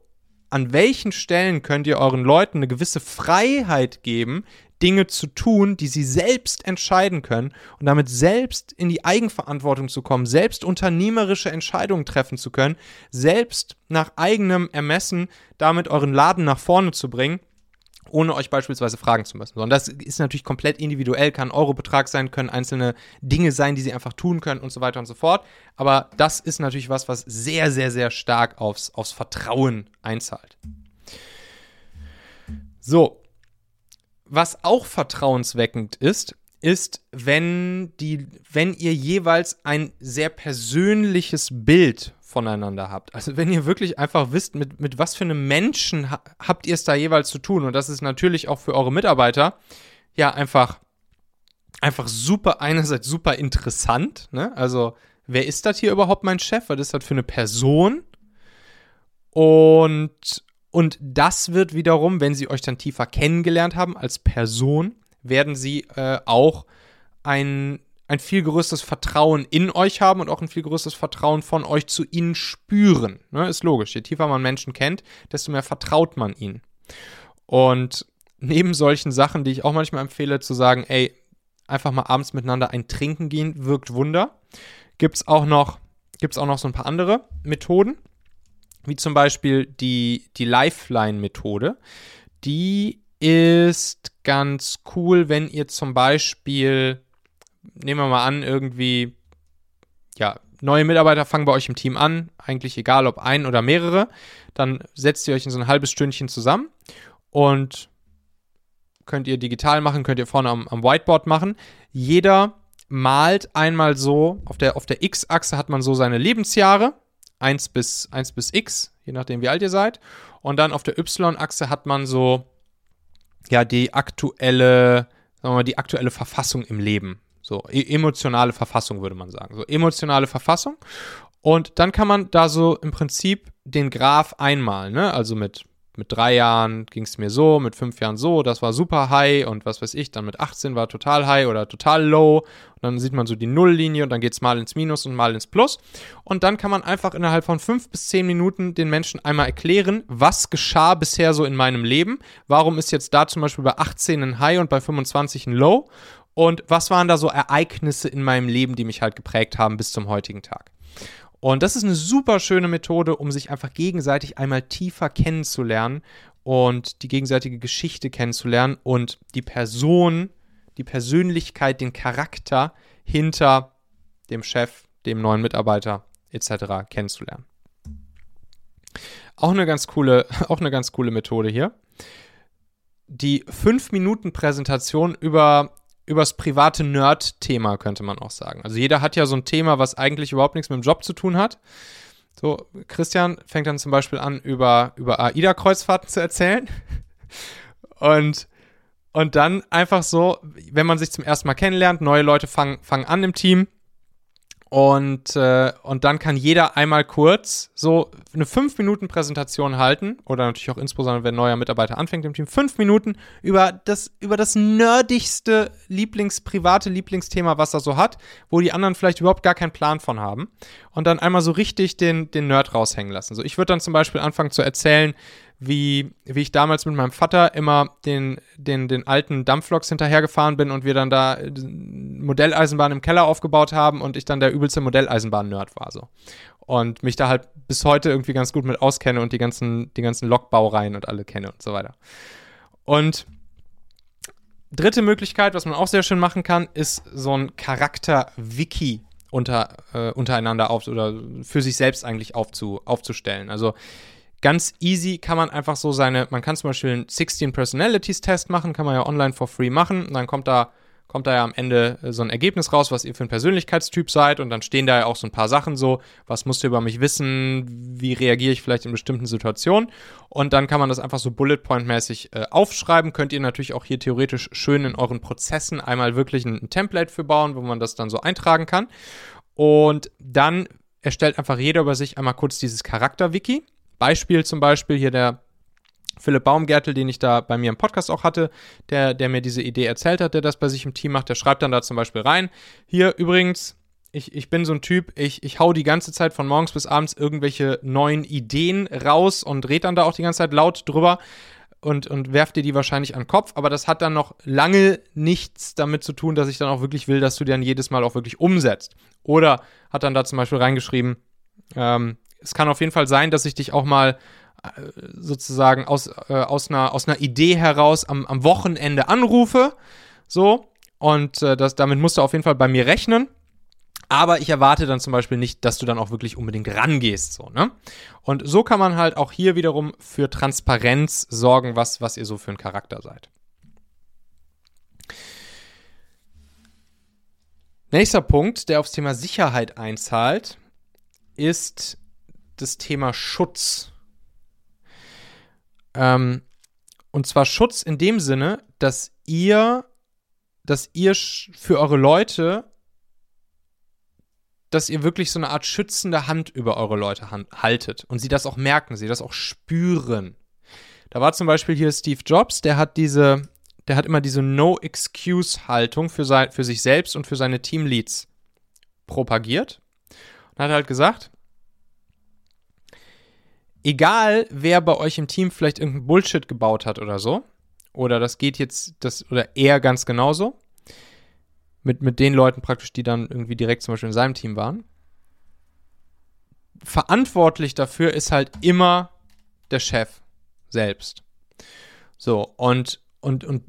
an welchen Stellen könnt ihr euren Leuten eine gewisse Freiheit geben, Dinge zu tun, die sie selbst entscheiden können und damit selbst in die Eigenverantwortung zu kommen, selbst unternehmerische Entscheidungen treffen zu können, selbst nach eigenem Ermessen damit euren Laden nach vorne zu bringen ohne euch beispielsweise fragen zu müssen. Und das ist natürlich komplett individuell, kann Eurobetrag sein, können einzelne Dinge sein, die sie einfach tun können und so weiter und so fort. Aber das ist natürlich was, was sehr, sehr, sehr stark aufs, aufs Vertrauen einzahlt. So. Was auch vertrauensweckend ist, ist, wenn, die, wenn ihr jeweils ein sehr persönliches Bild voneinander habt. Also wenn ihr wirklich einfach wisst, mit, mit was für einem Menschen ha habt ihr es da jeweils zu tun. Und das ist natürlich auch für eure Mitarbeiter ja einfach, einfach super, einerseits super interessant. Ne? Also wer ist das hier überhaupt mein Chef? Was ist das für eine Person? Und, und das wird wiederum, wenn sie euch dann tiefer kennengelernt haben als Person, werden sie äh, auch ein, ein viel größeres Vertrauen in euch haben und auch ein viel größeres Vertrauen von euch zu ihnen spüren. Ne, ist logisch. Je tiefer man Menschen kennt, desto mehr vertraut man ihnen. Und neben solchen Sachen, die ich auch manchmal empfehle, zu sagen, ey, einfach mal abends miteinander ein Trinken gehen, wirkt Wunder. Gibt es auch, noch, auch noch so ein paar andere Methoden, wie zum Beispiel die, die Lifeline-Methode. Die ist ganz cool, wenn ihr zum Beispiel, nehmen wir mal an, irgendwie, ja, neue Mitarbeiter fangen bei euch im Team an, eigentlich egal ob ein oder mehrere, dann setzt ihr euch in so ein halbes Stündchen zusammen und könnt ihr digital machen, könnt ihr vorne am, am Whiteboard machen. Jeder malt einmal so, auf der, auf der X-Achse hat man so seine Lebensjahre, 1 bis, 1 bis X, je nachdem wie alt ihr seid. Und dann auf der Y-Achse hat man so ja die aktuelle, sagen wir mal, die aktuelle Verfassung im Leben. So, e emotionale Verfassung würde man sagen. So, emotionale Verfassung. Und dann kann man da so im Prinzip den Graph einmalen, ne? Also mit mit drei Jahren ging es mir so, mit fünf Jahren so, das war super high und was weiß ich, dann mit 18 war total high oder total low. Und dann sieht man so die Nulllinie und dann geht es mal ins Minus und mal ins Plus. Und dann kann man einfach innerhalb von fünf bis zehn Minuten den Menschen einmal erklären, was geschah bisher so in meinem Leben, warum ist jetzt da zum Beispiel bei 18 ein High und bei 25 ein Low? Und was waren da so Ereignisse in meinem Leben, die mich halt geprägt haben bis zum heutigen Tag. Und das ist eine super schöne Methode, um sich einfach gegenseitig einmal tiefer kennenzulernen und die gegenseitige Geschichte kennenzulernen und die Person, die Persönlichkeit, den Charakter hinter dem Chef, dem neuen Mitarbeiter etc. kennenzulernen. Auch eine ganz coole, auch eine ganz coole Methode hier. Die 5-Minuten-Präsentation über übers private Nerd-Thema, könnte man auch sagen. Also jeder hat ja so ein Thema, was eigentlich überhaupt nichts mit dem Job zu tun hat. So, Christian fängt dann zum Beispiel an, über, über AIDA-Kreuzfahrten zu erzählen. Und, und dann einfach so, wenn man sich zum ersten Mal kennenlernt, neue Leute fangen, fangen an im Team und, äh, und dann kann jeder einmal kurz so eine 5-Minuten-Präsentation halten, oder natürlich auch insbesondere, wenn ein neuer Mitarbeiter anfängt im Team, 5 Minuten über das, über das nerdigste Lieblings-, private Lieblingsthema, was er so hat, wo die anderen vielleicht überhaupt gar keinen Plan von haben. Und dann einmal so richtig den, den Nerd raushängen lassen. So, ich würde dann zum Beispiel anfangen zu erzählen, wie, wie ich damals mit meinem Vater immer den, den, den alten Dampfloks hinterhergefahren bin und wir dann da äh, Modelleisenbahn im Keller aufgebaut haben und ich dann der übelste Modelleisenbahn-Nerd war so. Und mich da halt bis heute irgendwie ganz gut mit auskenne und die ganzen, die ganzen Lokbaureihen und alle kenne und so weiter. Und dritte Möglichkeit, was man auch sehr schön machen kann, ist so ein Charakter-Wiki unter, äh, untereinander auf oder für sich selbst eigentlich aufzu, aufzustellen. Also ganz easy kann man einfach so seine, man kann zum Beispiel einen 16 Personalities Test machen, kann man ja online for free machen. Und dann kommt da kommt da ja am Ende äh, so ein Ergebnis raus, was ihr für ein Persönlichkeitstyp seid. Und dann stehen da ja auch so ein paar Sachen so, was musst du über mich wissen, wie reagiere ich vielleicht in bestimmten Situationen? Und dann kann man das einfach so Bullet Point mäßig äh, aufschreiben, könnt ihr natürlich auch hier theoretisch schön in euren Prozessen einmal wirklich ein, ein Template für bauen, wo man das dann so eintragen kann. Und dann erstellt einfach jeder über sich einmal kurz dieses Charakter-Wiki Beispiel zum Beispiel hier der Philipp Baumgärtel, den ich da bei mir im Podcast auch hatte, der, der mir diese Idee erzählt hat, der das bei sich im Team macht, der schreibt dann da zum Beispiel rein. Hier übrigens, ich, ich bin so ein Typ, ich, ich hau die ganze Zeit von morgens bis abends irgendwelche neuen Ideen raus und red dann da auch die ganze Zeit laut drüber und, und werf dir die wahrscheinlich an den Kopf, aber das hat dann noch lange nichts damit zu tun, dass ich dann auch wirklich will, dass du dann jedes Mal auch wirklich umsetzt. Oder hat dann da zum Beispiel reingeschrieben, ähm, es kann auf jeden Fall sein, dass ich dich auch mal sozusagen aus, äh, aus, einer, aus einer Idee heraus am, am Wochenende anrufe. So. Und äh, das, damit musst du auf jeden Fall bei mir rechnen. Aber ich erwarte dann zum Beispiel nicht, dass du dann auch wirklich unbedingt rangehst, so, ne? Und so kann man halt auch hier wiederum für Transparenz sorgen, was, was ihr so für ein Charakter seid. Nächster Punkt, der aufs Thema Sicherheit einzahlt, ist das Thema Schutz. Ähm, und zwar Schutz in dem Sinne, dass ihr, dass ihr für eure Leute, dass ihr wirklich so eine Art schützende Hand über eure Leute haltet und sie das auch merken, sie das auch spüren. Da war zum Beispiel hier Steve Jobs, der hat diese, der hat immer diese No-Excuse-Haltung für, für sich selbst und für seine Teamleads propagiert und hat halt gesagt, egal wer bei euch im Team vielleicht irgendeinen Bullshit gebaut hat oder so, oder das geht jetzt, das, oder er ganz genauso, mit, mit den Leuten praktisch, die dann irgendwie direkt zum Beispiel in seinem Team waren. Verantwortlich dafür ist halt immer der Chef selbst. So, und, und, und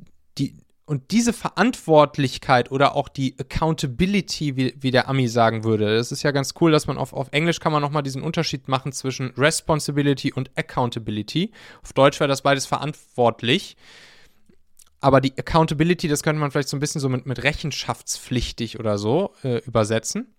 und diese Verantwortlichkeit oder auch die Accountability, wie, wie der Ami sagen würde, das ist ja ganz cool, dass man auf, auf Englisch kann man nochmal diesen Unterschied machen zwischen Responsibility und Accountability. Auf Deutsch wäre das beides verantwortlich. Aber die Accountability, das könnte man vielleicht so ein bisschen so mit, mit rechenschaftspflichtig oder so äh, übersetzen.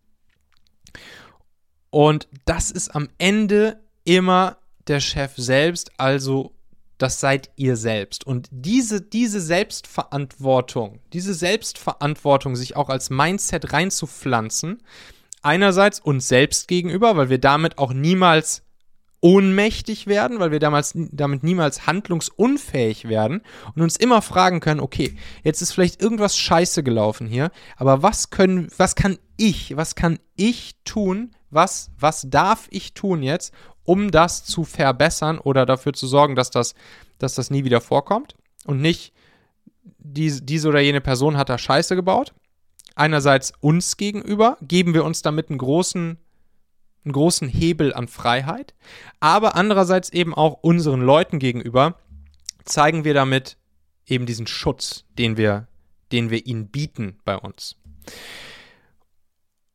Und das ist am Ende immer der Chef selbst, also das seid ihr selbst. Und diese, diese Selbstverantwortung, diese Selbstverantwortung, sich auch als Mindset reinzupflanzen, einerseits uns selbst gegenüber, weil wir damit auch niemals ohnmächtig werden, weil wir damals, damit niemals handlungsunfähig werden und uns immer fragen können, okay, jetzt ist vielleicht irgendwas scheiße gelaufen hier, aber was können, was kann ich, was kann ich tun, was, was darf ich tun jetzt, um das zu verbessern oder dafür zu sorgen, dass das, dass das nie wieder vorkommt und nicht die, diese oder jene Person hat da Scheiße gebaut. Einerseits uns gegenüber geben wir uns damit einen großen, einen großen Hebel an Freiheit, aber andererseits eben auch unseren Leuten gegenüber zeigen wir damit eben diesen Schutz, den wir, den wir ihnen bieten bei uns.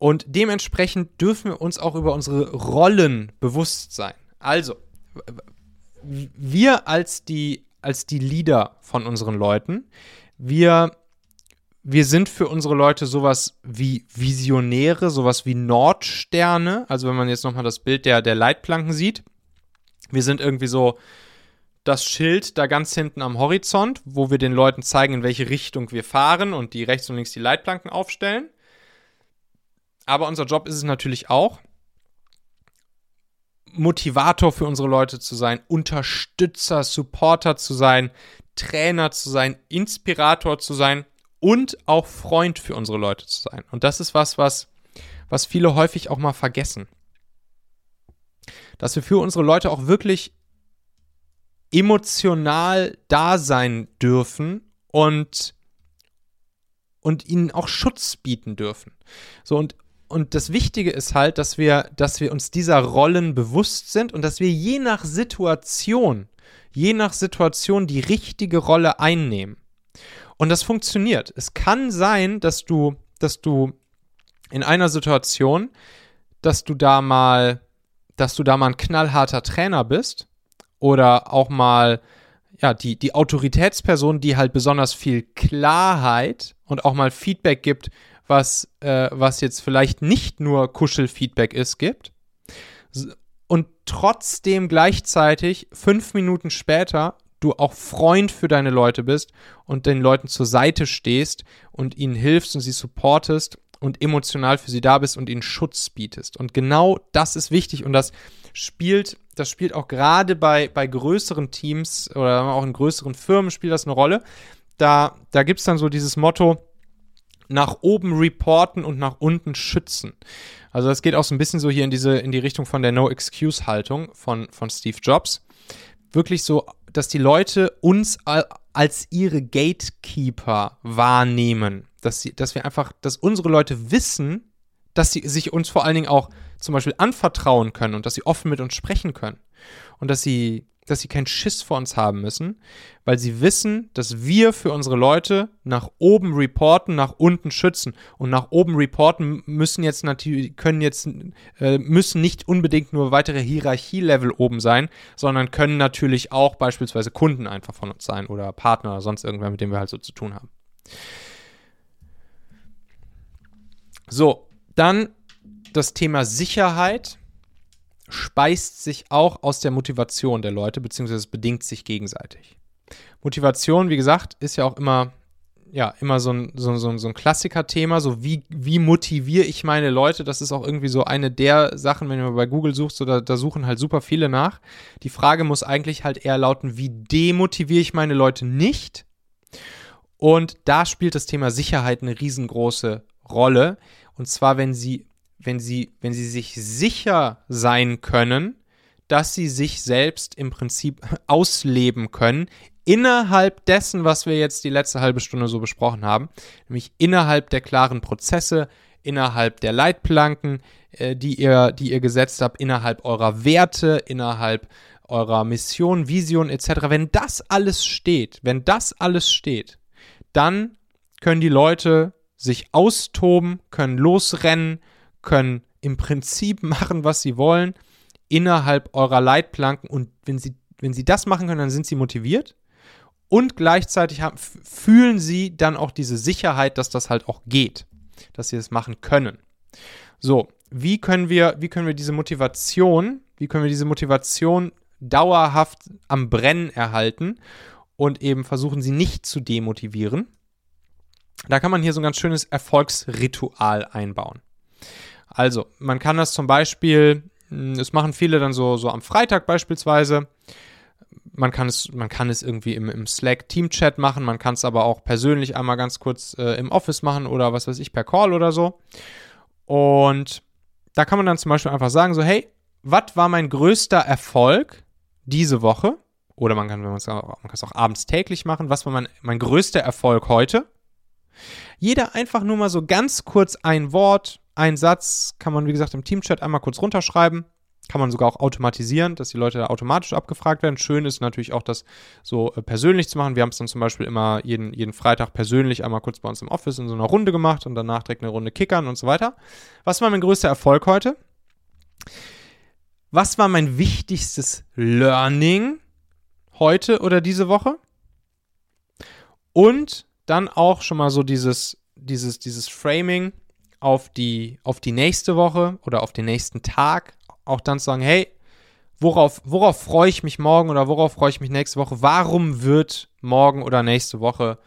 Und dementsprechend dürfen wir uns auch über unsere Rollen bewusst sein. Also, wir als die, als die Leader von unseren Leuten, wir, wir sind für unsere Leute sowas wie Visionäre, sowas wie Nordsterne. Also, wenn man jetzt nochmal das Bild der, der Leitplanken sieht, wir sind irgendwie so das Schild da ganz hinten am Horizont, wo wir den Leuten zeigen, in welche Richtung wir fahren und die rechts und links die Leitplanken aufstellen. Aber unser Job ist es natürlich auch, Motivator für unsere Leute zu sein, Unterstützer, Supporter zu sein, Trainer zu sein, Inspirator zu sein und auch Freund für unsere Leute zu sein. Und das ist was, was, was viele häufig auch mal vergessen. Dass wir für unsere Leute auch wirklich emotional da sein dürfen und, und ihnen auch Schutz bieten dürfen. So, und und das Wichtige ist halt, dass wir, dass wir uns dieser Rollen bewusst sind und dass wir je nach Situation, je nach Situation die richtige Rolle einnehmen. Und das funktioniert. Es kann sein, dass du, dass du in einer Situation, dass du da mal, dass du da mal ein knallharter Trainer bist oder auch mal ja, die, die Autoritätsperson, die halt besonders viel Klarheit und auch mal Feedback gibt, was, äh, was jetzt vielleicht nicht nur Kuschelfeedback ist, gibt. Und trotzdem gleichzeitig fünf Minuten später du auch Freund für deine Leute bist und den Leuten zur Seite stehst und ihnen hilfst und sie supportest und emotional für sie da bist und ihnen Schutz bietest. Und genau das ist wichtig und das spielt, das spielt auch gerade bei, bei größeren Teams oder auch in größeren Firmen spielt das eine Rolle. Da, da gibt es dann so dieses Motto, nach oben reporten und nach unten schützen. Also das geht auch so ein bisschen so hier in diese, in die Richtung von der No-Excuse-Haltung von, von Steve Jobs. Wirklich so, dass die Leute uns als ihre Gatekeeper wahrnehmen. Dass, sie, dass wir einfach, dass unsere Leute wissen, dass sie sich uns vor allen Dingen auch zum Beispiel anvertrauen können und dass sie offen mit uns sprechen können. Und dass sie, dass sie keinen Schiss vor uns haben müssen, weil sie wissen, dass wir für unsere Leute nach oben reporten, nach unten schützen. Und nach oben reporten müssen jetzt natürlich, können jetzt, äh, müssen nicht unbedingt nur weitere Hierarchielevel oben sein, sondern können natürlich auch beispielsweise Kunden einfach von uns sein oder Partner oder sonst irgendwer, mit dem wir halt so zu tun haben. So, dann das Thema Sicherheit speist sich auch aus der Motivation der Leute, beziehungsweise es bedingt sich gegenseitig. Motivation, wie gesagt, ist ja auch immer, ja, immer so ein, so, so, so ein Klassiker-Thema. So, wie, wie motiviere ich meine Leute? Das ist auch irgendwie so eine der Sachen, wenn du bei Google suchst, so, da, da suchen halt super viele nach. Die Frage muss eigentlich halt eher lauten, wie demotiviere ich meine Leute nicht? Und da spielt das Thema Sicherheit eine riesengroße Rolle. Und zwar, wenn sie wenn sie, wenn sie sich sicher sein können, dass sie sich selbst im Prinzip ausleben können, innerhalb dessen, was wir jetzt die letzte halbe Stunde so besprochen haben, nämlich innerhalb der klaren Prozesse, innerhalb der Leitplanken, äh, die, ihr, die ihr gesetzt habt, innerhalb eurer Werte, innerhalb eurer Mission, Vision etc. Wenn das alles steht, wenn das alles steht, dann können die Leute sich austoben, können losrennen, können im Prinzip machen, was sie wollen, innerhalb eurer Leitplanken. Und wenn sie, wenn sie das machen können, dann sind sie motiviert. Und gleichzeitig haben, fühlen sie dann auch diese Sicherheit, dass das halt auch geht, dass sie das machen können. So, wie können wir, wie können wir diese Motivation, wie können wir diese Motivation dauerhaft am Brennen erhalten und eben versuchen, sie nicht zu demotivieren? Da kann man hier so ein ganz schönes Erfolgsritual einbauen. Also, man kann das zum Beispiel, hm, das machen viele dann so, so am Freitag beispielsweise. Man kann es, man kann es irgendwie im, im Slack Team-Chat machen, man kann es aber auch persönlich einmal ganz kurz äh, im Office machen oder was weiß ich, per Call oder so. Und da kann man dann zum Beispiel einfach sagen: so, hey, was war mein größter Erfolg diese Woche? Oder man kann, es auch, es auch abends täglich machen. Was war mein, mein größter Erfolg heute? Jeder einfach nur mal so ganz kurz ein Wort, ein Satz kann man, wie gesagt, im Teamchat einmal kurz runterschreiben. Kann man sogar auch automatisieren, dass die Leute da automatisch abgefragt werden. Schön ist natürlich auch, das so äh, persönlich zu machen. Wir haben es dann zum Beispiel immer jeden, jeden Freitag persönlich einmal kurz bei uns im Office in so einer Runde gemacht und danach direkt eine Runde kickern und so weiter. Was war mein größter Erfolg heute? Was war mein wichtigstes Learning heute oder diese Woche? Und dann auch schon mal so dieses, dieses, dieses Framing auf die, auf die nächste Woche oder auf den nächsten Tag auch dann zu sagen, hey, worauf, worauf freue ich mich morgen oder worauf freue ich mich nächste Woche? Warum wird morgen oder nächste Woche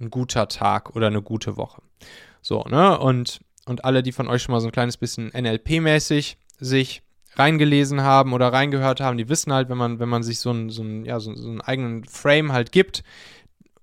ein guter Tag oder eine gute Woche? So, ne? Und, und alle, die von euch schon mal so ein kleines bisschen NLP-mäßig sich reingelesen haben oder reingehört haben, die wissen halt, wenn man, wenn man sich so einen, so einen, ja, so, so einen eigenen Frame halt gibt,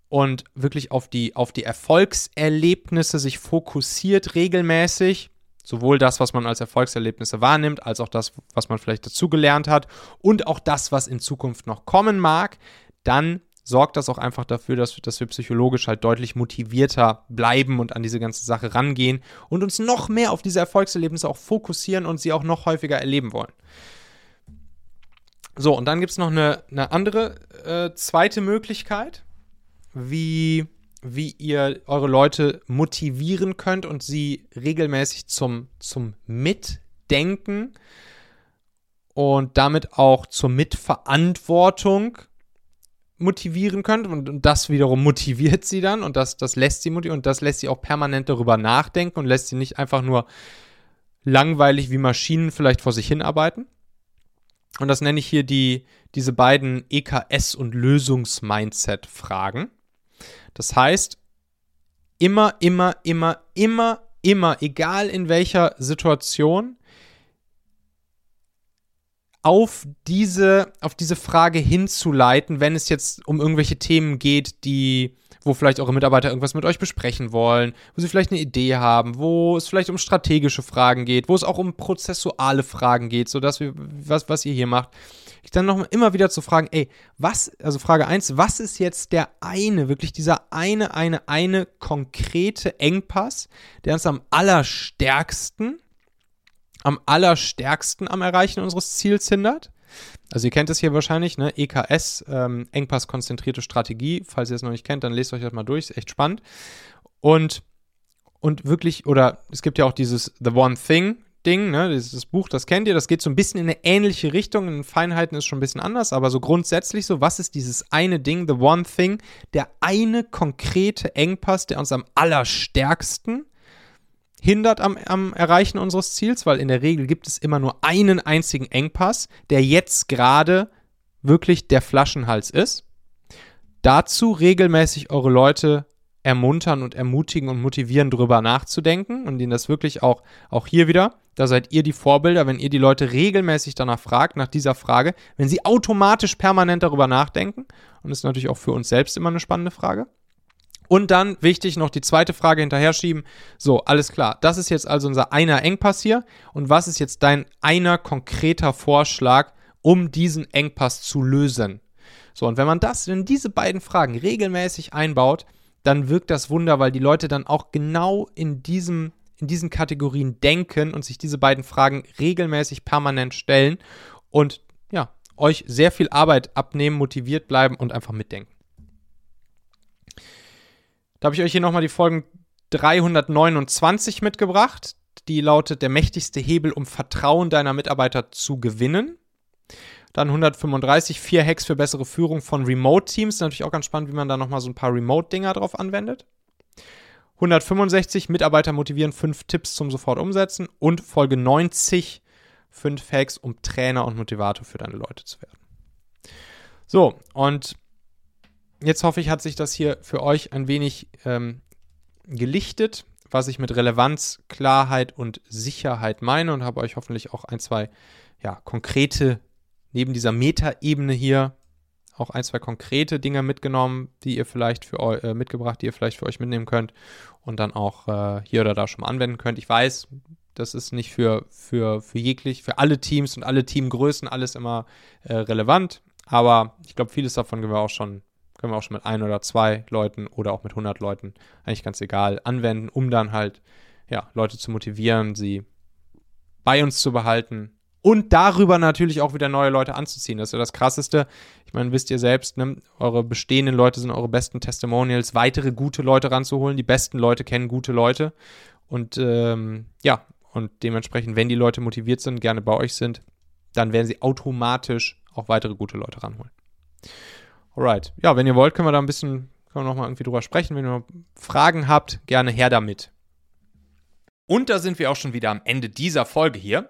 und wirklich auf die, auf die Erfolgserlebnisse sich fokussiert regelmäßig. Sowohl das, was man als Erfolgserlebnisse wahrnimmt, als auch das, was man vielleicht dazugelernt hat und auch das, was in Zukunft noch kommen mag, dann sorgt das auch einfach dafür, dass, dass wir psychologisch halt deutlich motivierter bleiben und an diese ganze Sache rangehen und uns noch mehr auf diese Erfolgserlebnisse auch fokussieren und sie auch noch häufiger erleben wollen. So, und dann gibt es noch eine, eine andere äh, zweite Möglichkeit wie, wie ihr eure Leute motivieren könnt und sie regelmäßig zum, zum Mitdenken und damit auch zur Mitverantwortung motivieren könnt und, und, das wiederum motiviert sie dann und das, das lässt sie motivieren und das lässt sie auch permanent darüber nachdenken und lässt sie nicht einfach nur langweilig wie Maschinen vielleicht vor sich hinarbeiten. Und das nenne ich hier die, diese beiden EKS- und Lösungs-Mindset-Fragen. Das heißt, immer, immer, immer, immer, immer, egal in welcher Situation, auf diese, auf diese Frage hinzuleiten, wenn es jetzt um irgendwelche Themen geht, die, wo vielleicht eure Mitarbeiter irgendwas mit euch besprechen wollen, wo sie vielleicht eine Idee haben, wo es vielleicht um strategische Fragen geht, wo es auch um prozessuale Fragen geht, so dass wir, was, was ihr hier macht, ich dann noch immer wieder zu fragen, ey, was, also Frage 1, was ist jetzt der eine, wirklich dieser eine, eine, eine konkrete Engpass, der uns am allerstärksten, am allerstärksten am Erreichen unseres Ziels hindert? Also ihr kennt es hier wahrscheinlich, ne? EKS, ähm, Engpass-konzentrierte Strategie. Falls ihr es noch nicht kennt, dann lest euch das mal durch, ist echt spannend. Und, und wirklich, oder es gibt ja auch dieses The One Thing, Ding, ne, dieses Buch, das kennt ihr, das geht so ein bisschen in eine ähnliche Richtung. In Feinheiten ist schon ein bisschen anders, aber so grundsätzlich so, was ist dieses eine Ding, the one thing, der eine konkrete Engpass, der uns am allerstärksten hindert am, am Erreichen unseres Ziels, weil in der Regel gibt es immer nur einen einzigen Engpass, der jetzt gerade wirklich der Flaschenhals ist. Dazu regelmäßig eure Leute ermuntern und ermutigen und motivieren, darüber nachzudenken und ihnen das wirklich auch, auch hier wieder, da seid ihr die Vorbilder, wenn ihr die Leute regelmäßig danach fragt, nach dieser Frage, wenn sie automatisch permanent darüber nachdenken, und das ist natürlich auch für uns selbst immer eine spannende Frage. Und dann wichtig noch die zweite Frage hinterher schieben. So, alles klar. Das ist jetzt also unser einer Engpass hier. Und was ist jetzt dein einer konkreter Vorschlag, um diesen Engpass zu lösen? So, und wenn man das in diese beiden Fragen regelmäßig einbaut, dann wirkt das Wunder, weil die Leute dann auch genau in diesem in diesen Kategorien denken und sich diese beiden Fragen regelmäßig permanent stellen und ja, euch sehr viel Arbeit abnehmen, motiviert bleiben und einfach mitdenken. Da habe ich euch hier nochmal die Folgen 329 mitgebracht. Die lautet der mächtigste Hebel, um Vertrauen deiner Mitarbeiter zu gewinnen. Dann 135, vier Hacks für bessere Führung von Remote-Teams. Natürlich auch ganz spannend, wie man da nochmal so ein paar Remote-Dinger drauf anwendet. 165, Mitarbeiter motivieren, fünf Tipps zum sofort umsetzen. Und Folge 90, fünf Hacks, um Trainer und Motivator für deine Leute zu werden. So, und jetzt hoffe ich, hat sich das hier für euch ein wenig ähm, gelichtet, was ich mit Relevanz, Klarheit und Sicherheit meine und habe euch hoffentlich auch ein, zwei ja, konkrete neben dieser Metaebene hier auch ein, zwei konkrete Dinge mitgenommen, die ihr vielleicht für euch äh, mitgebracht, die ihr vielleicht für euch mitnehmen könnt und dann auch äh, hier oder da schon mal anwenden könnt. Ich weiß, das ist nicht für, für, für jeglich, für alle Teams und alle Teamgrößen alles immer äh, relevant, aber ich glaube, vieles davon können wir auch schon können wir auch schon mit ein oder zwei Leuten oder auch mit 100 Leuten, eigentlich ganz egal, anwenden, um dann halt, ja, Leute zu motivieren, sie bei uns zu behalten und darüber natürlich auch wieder neue Leute anzuziehen. Das ist ja das Krasseste. Ich meine, wisst ihr selbst, ne? eure bestehenden Leute sind eure besten Testimonials, weitere gute Leute ranzuholen. Die besten Leute kennen gute Leute. Und ähm, ja, und dementsprechend, wenn die Leute motiviert sind, gerne bei euch sind, dann werden sie automatisch auch weitere gute Leute ranholen. Alright. Ja, wenn ihr wollt, können wir da ein bisschen, können wir nochmal irgendwie drüber sprechen. Wenn ihr Fragen habt, gerne her damit. Und da sind wir auch schon wieder am Ende dieser Folge hier.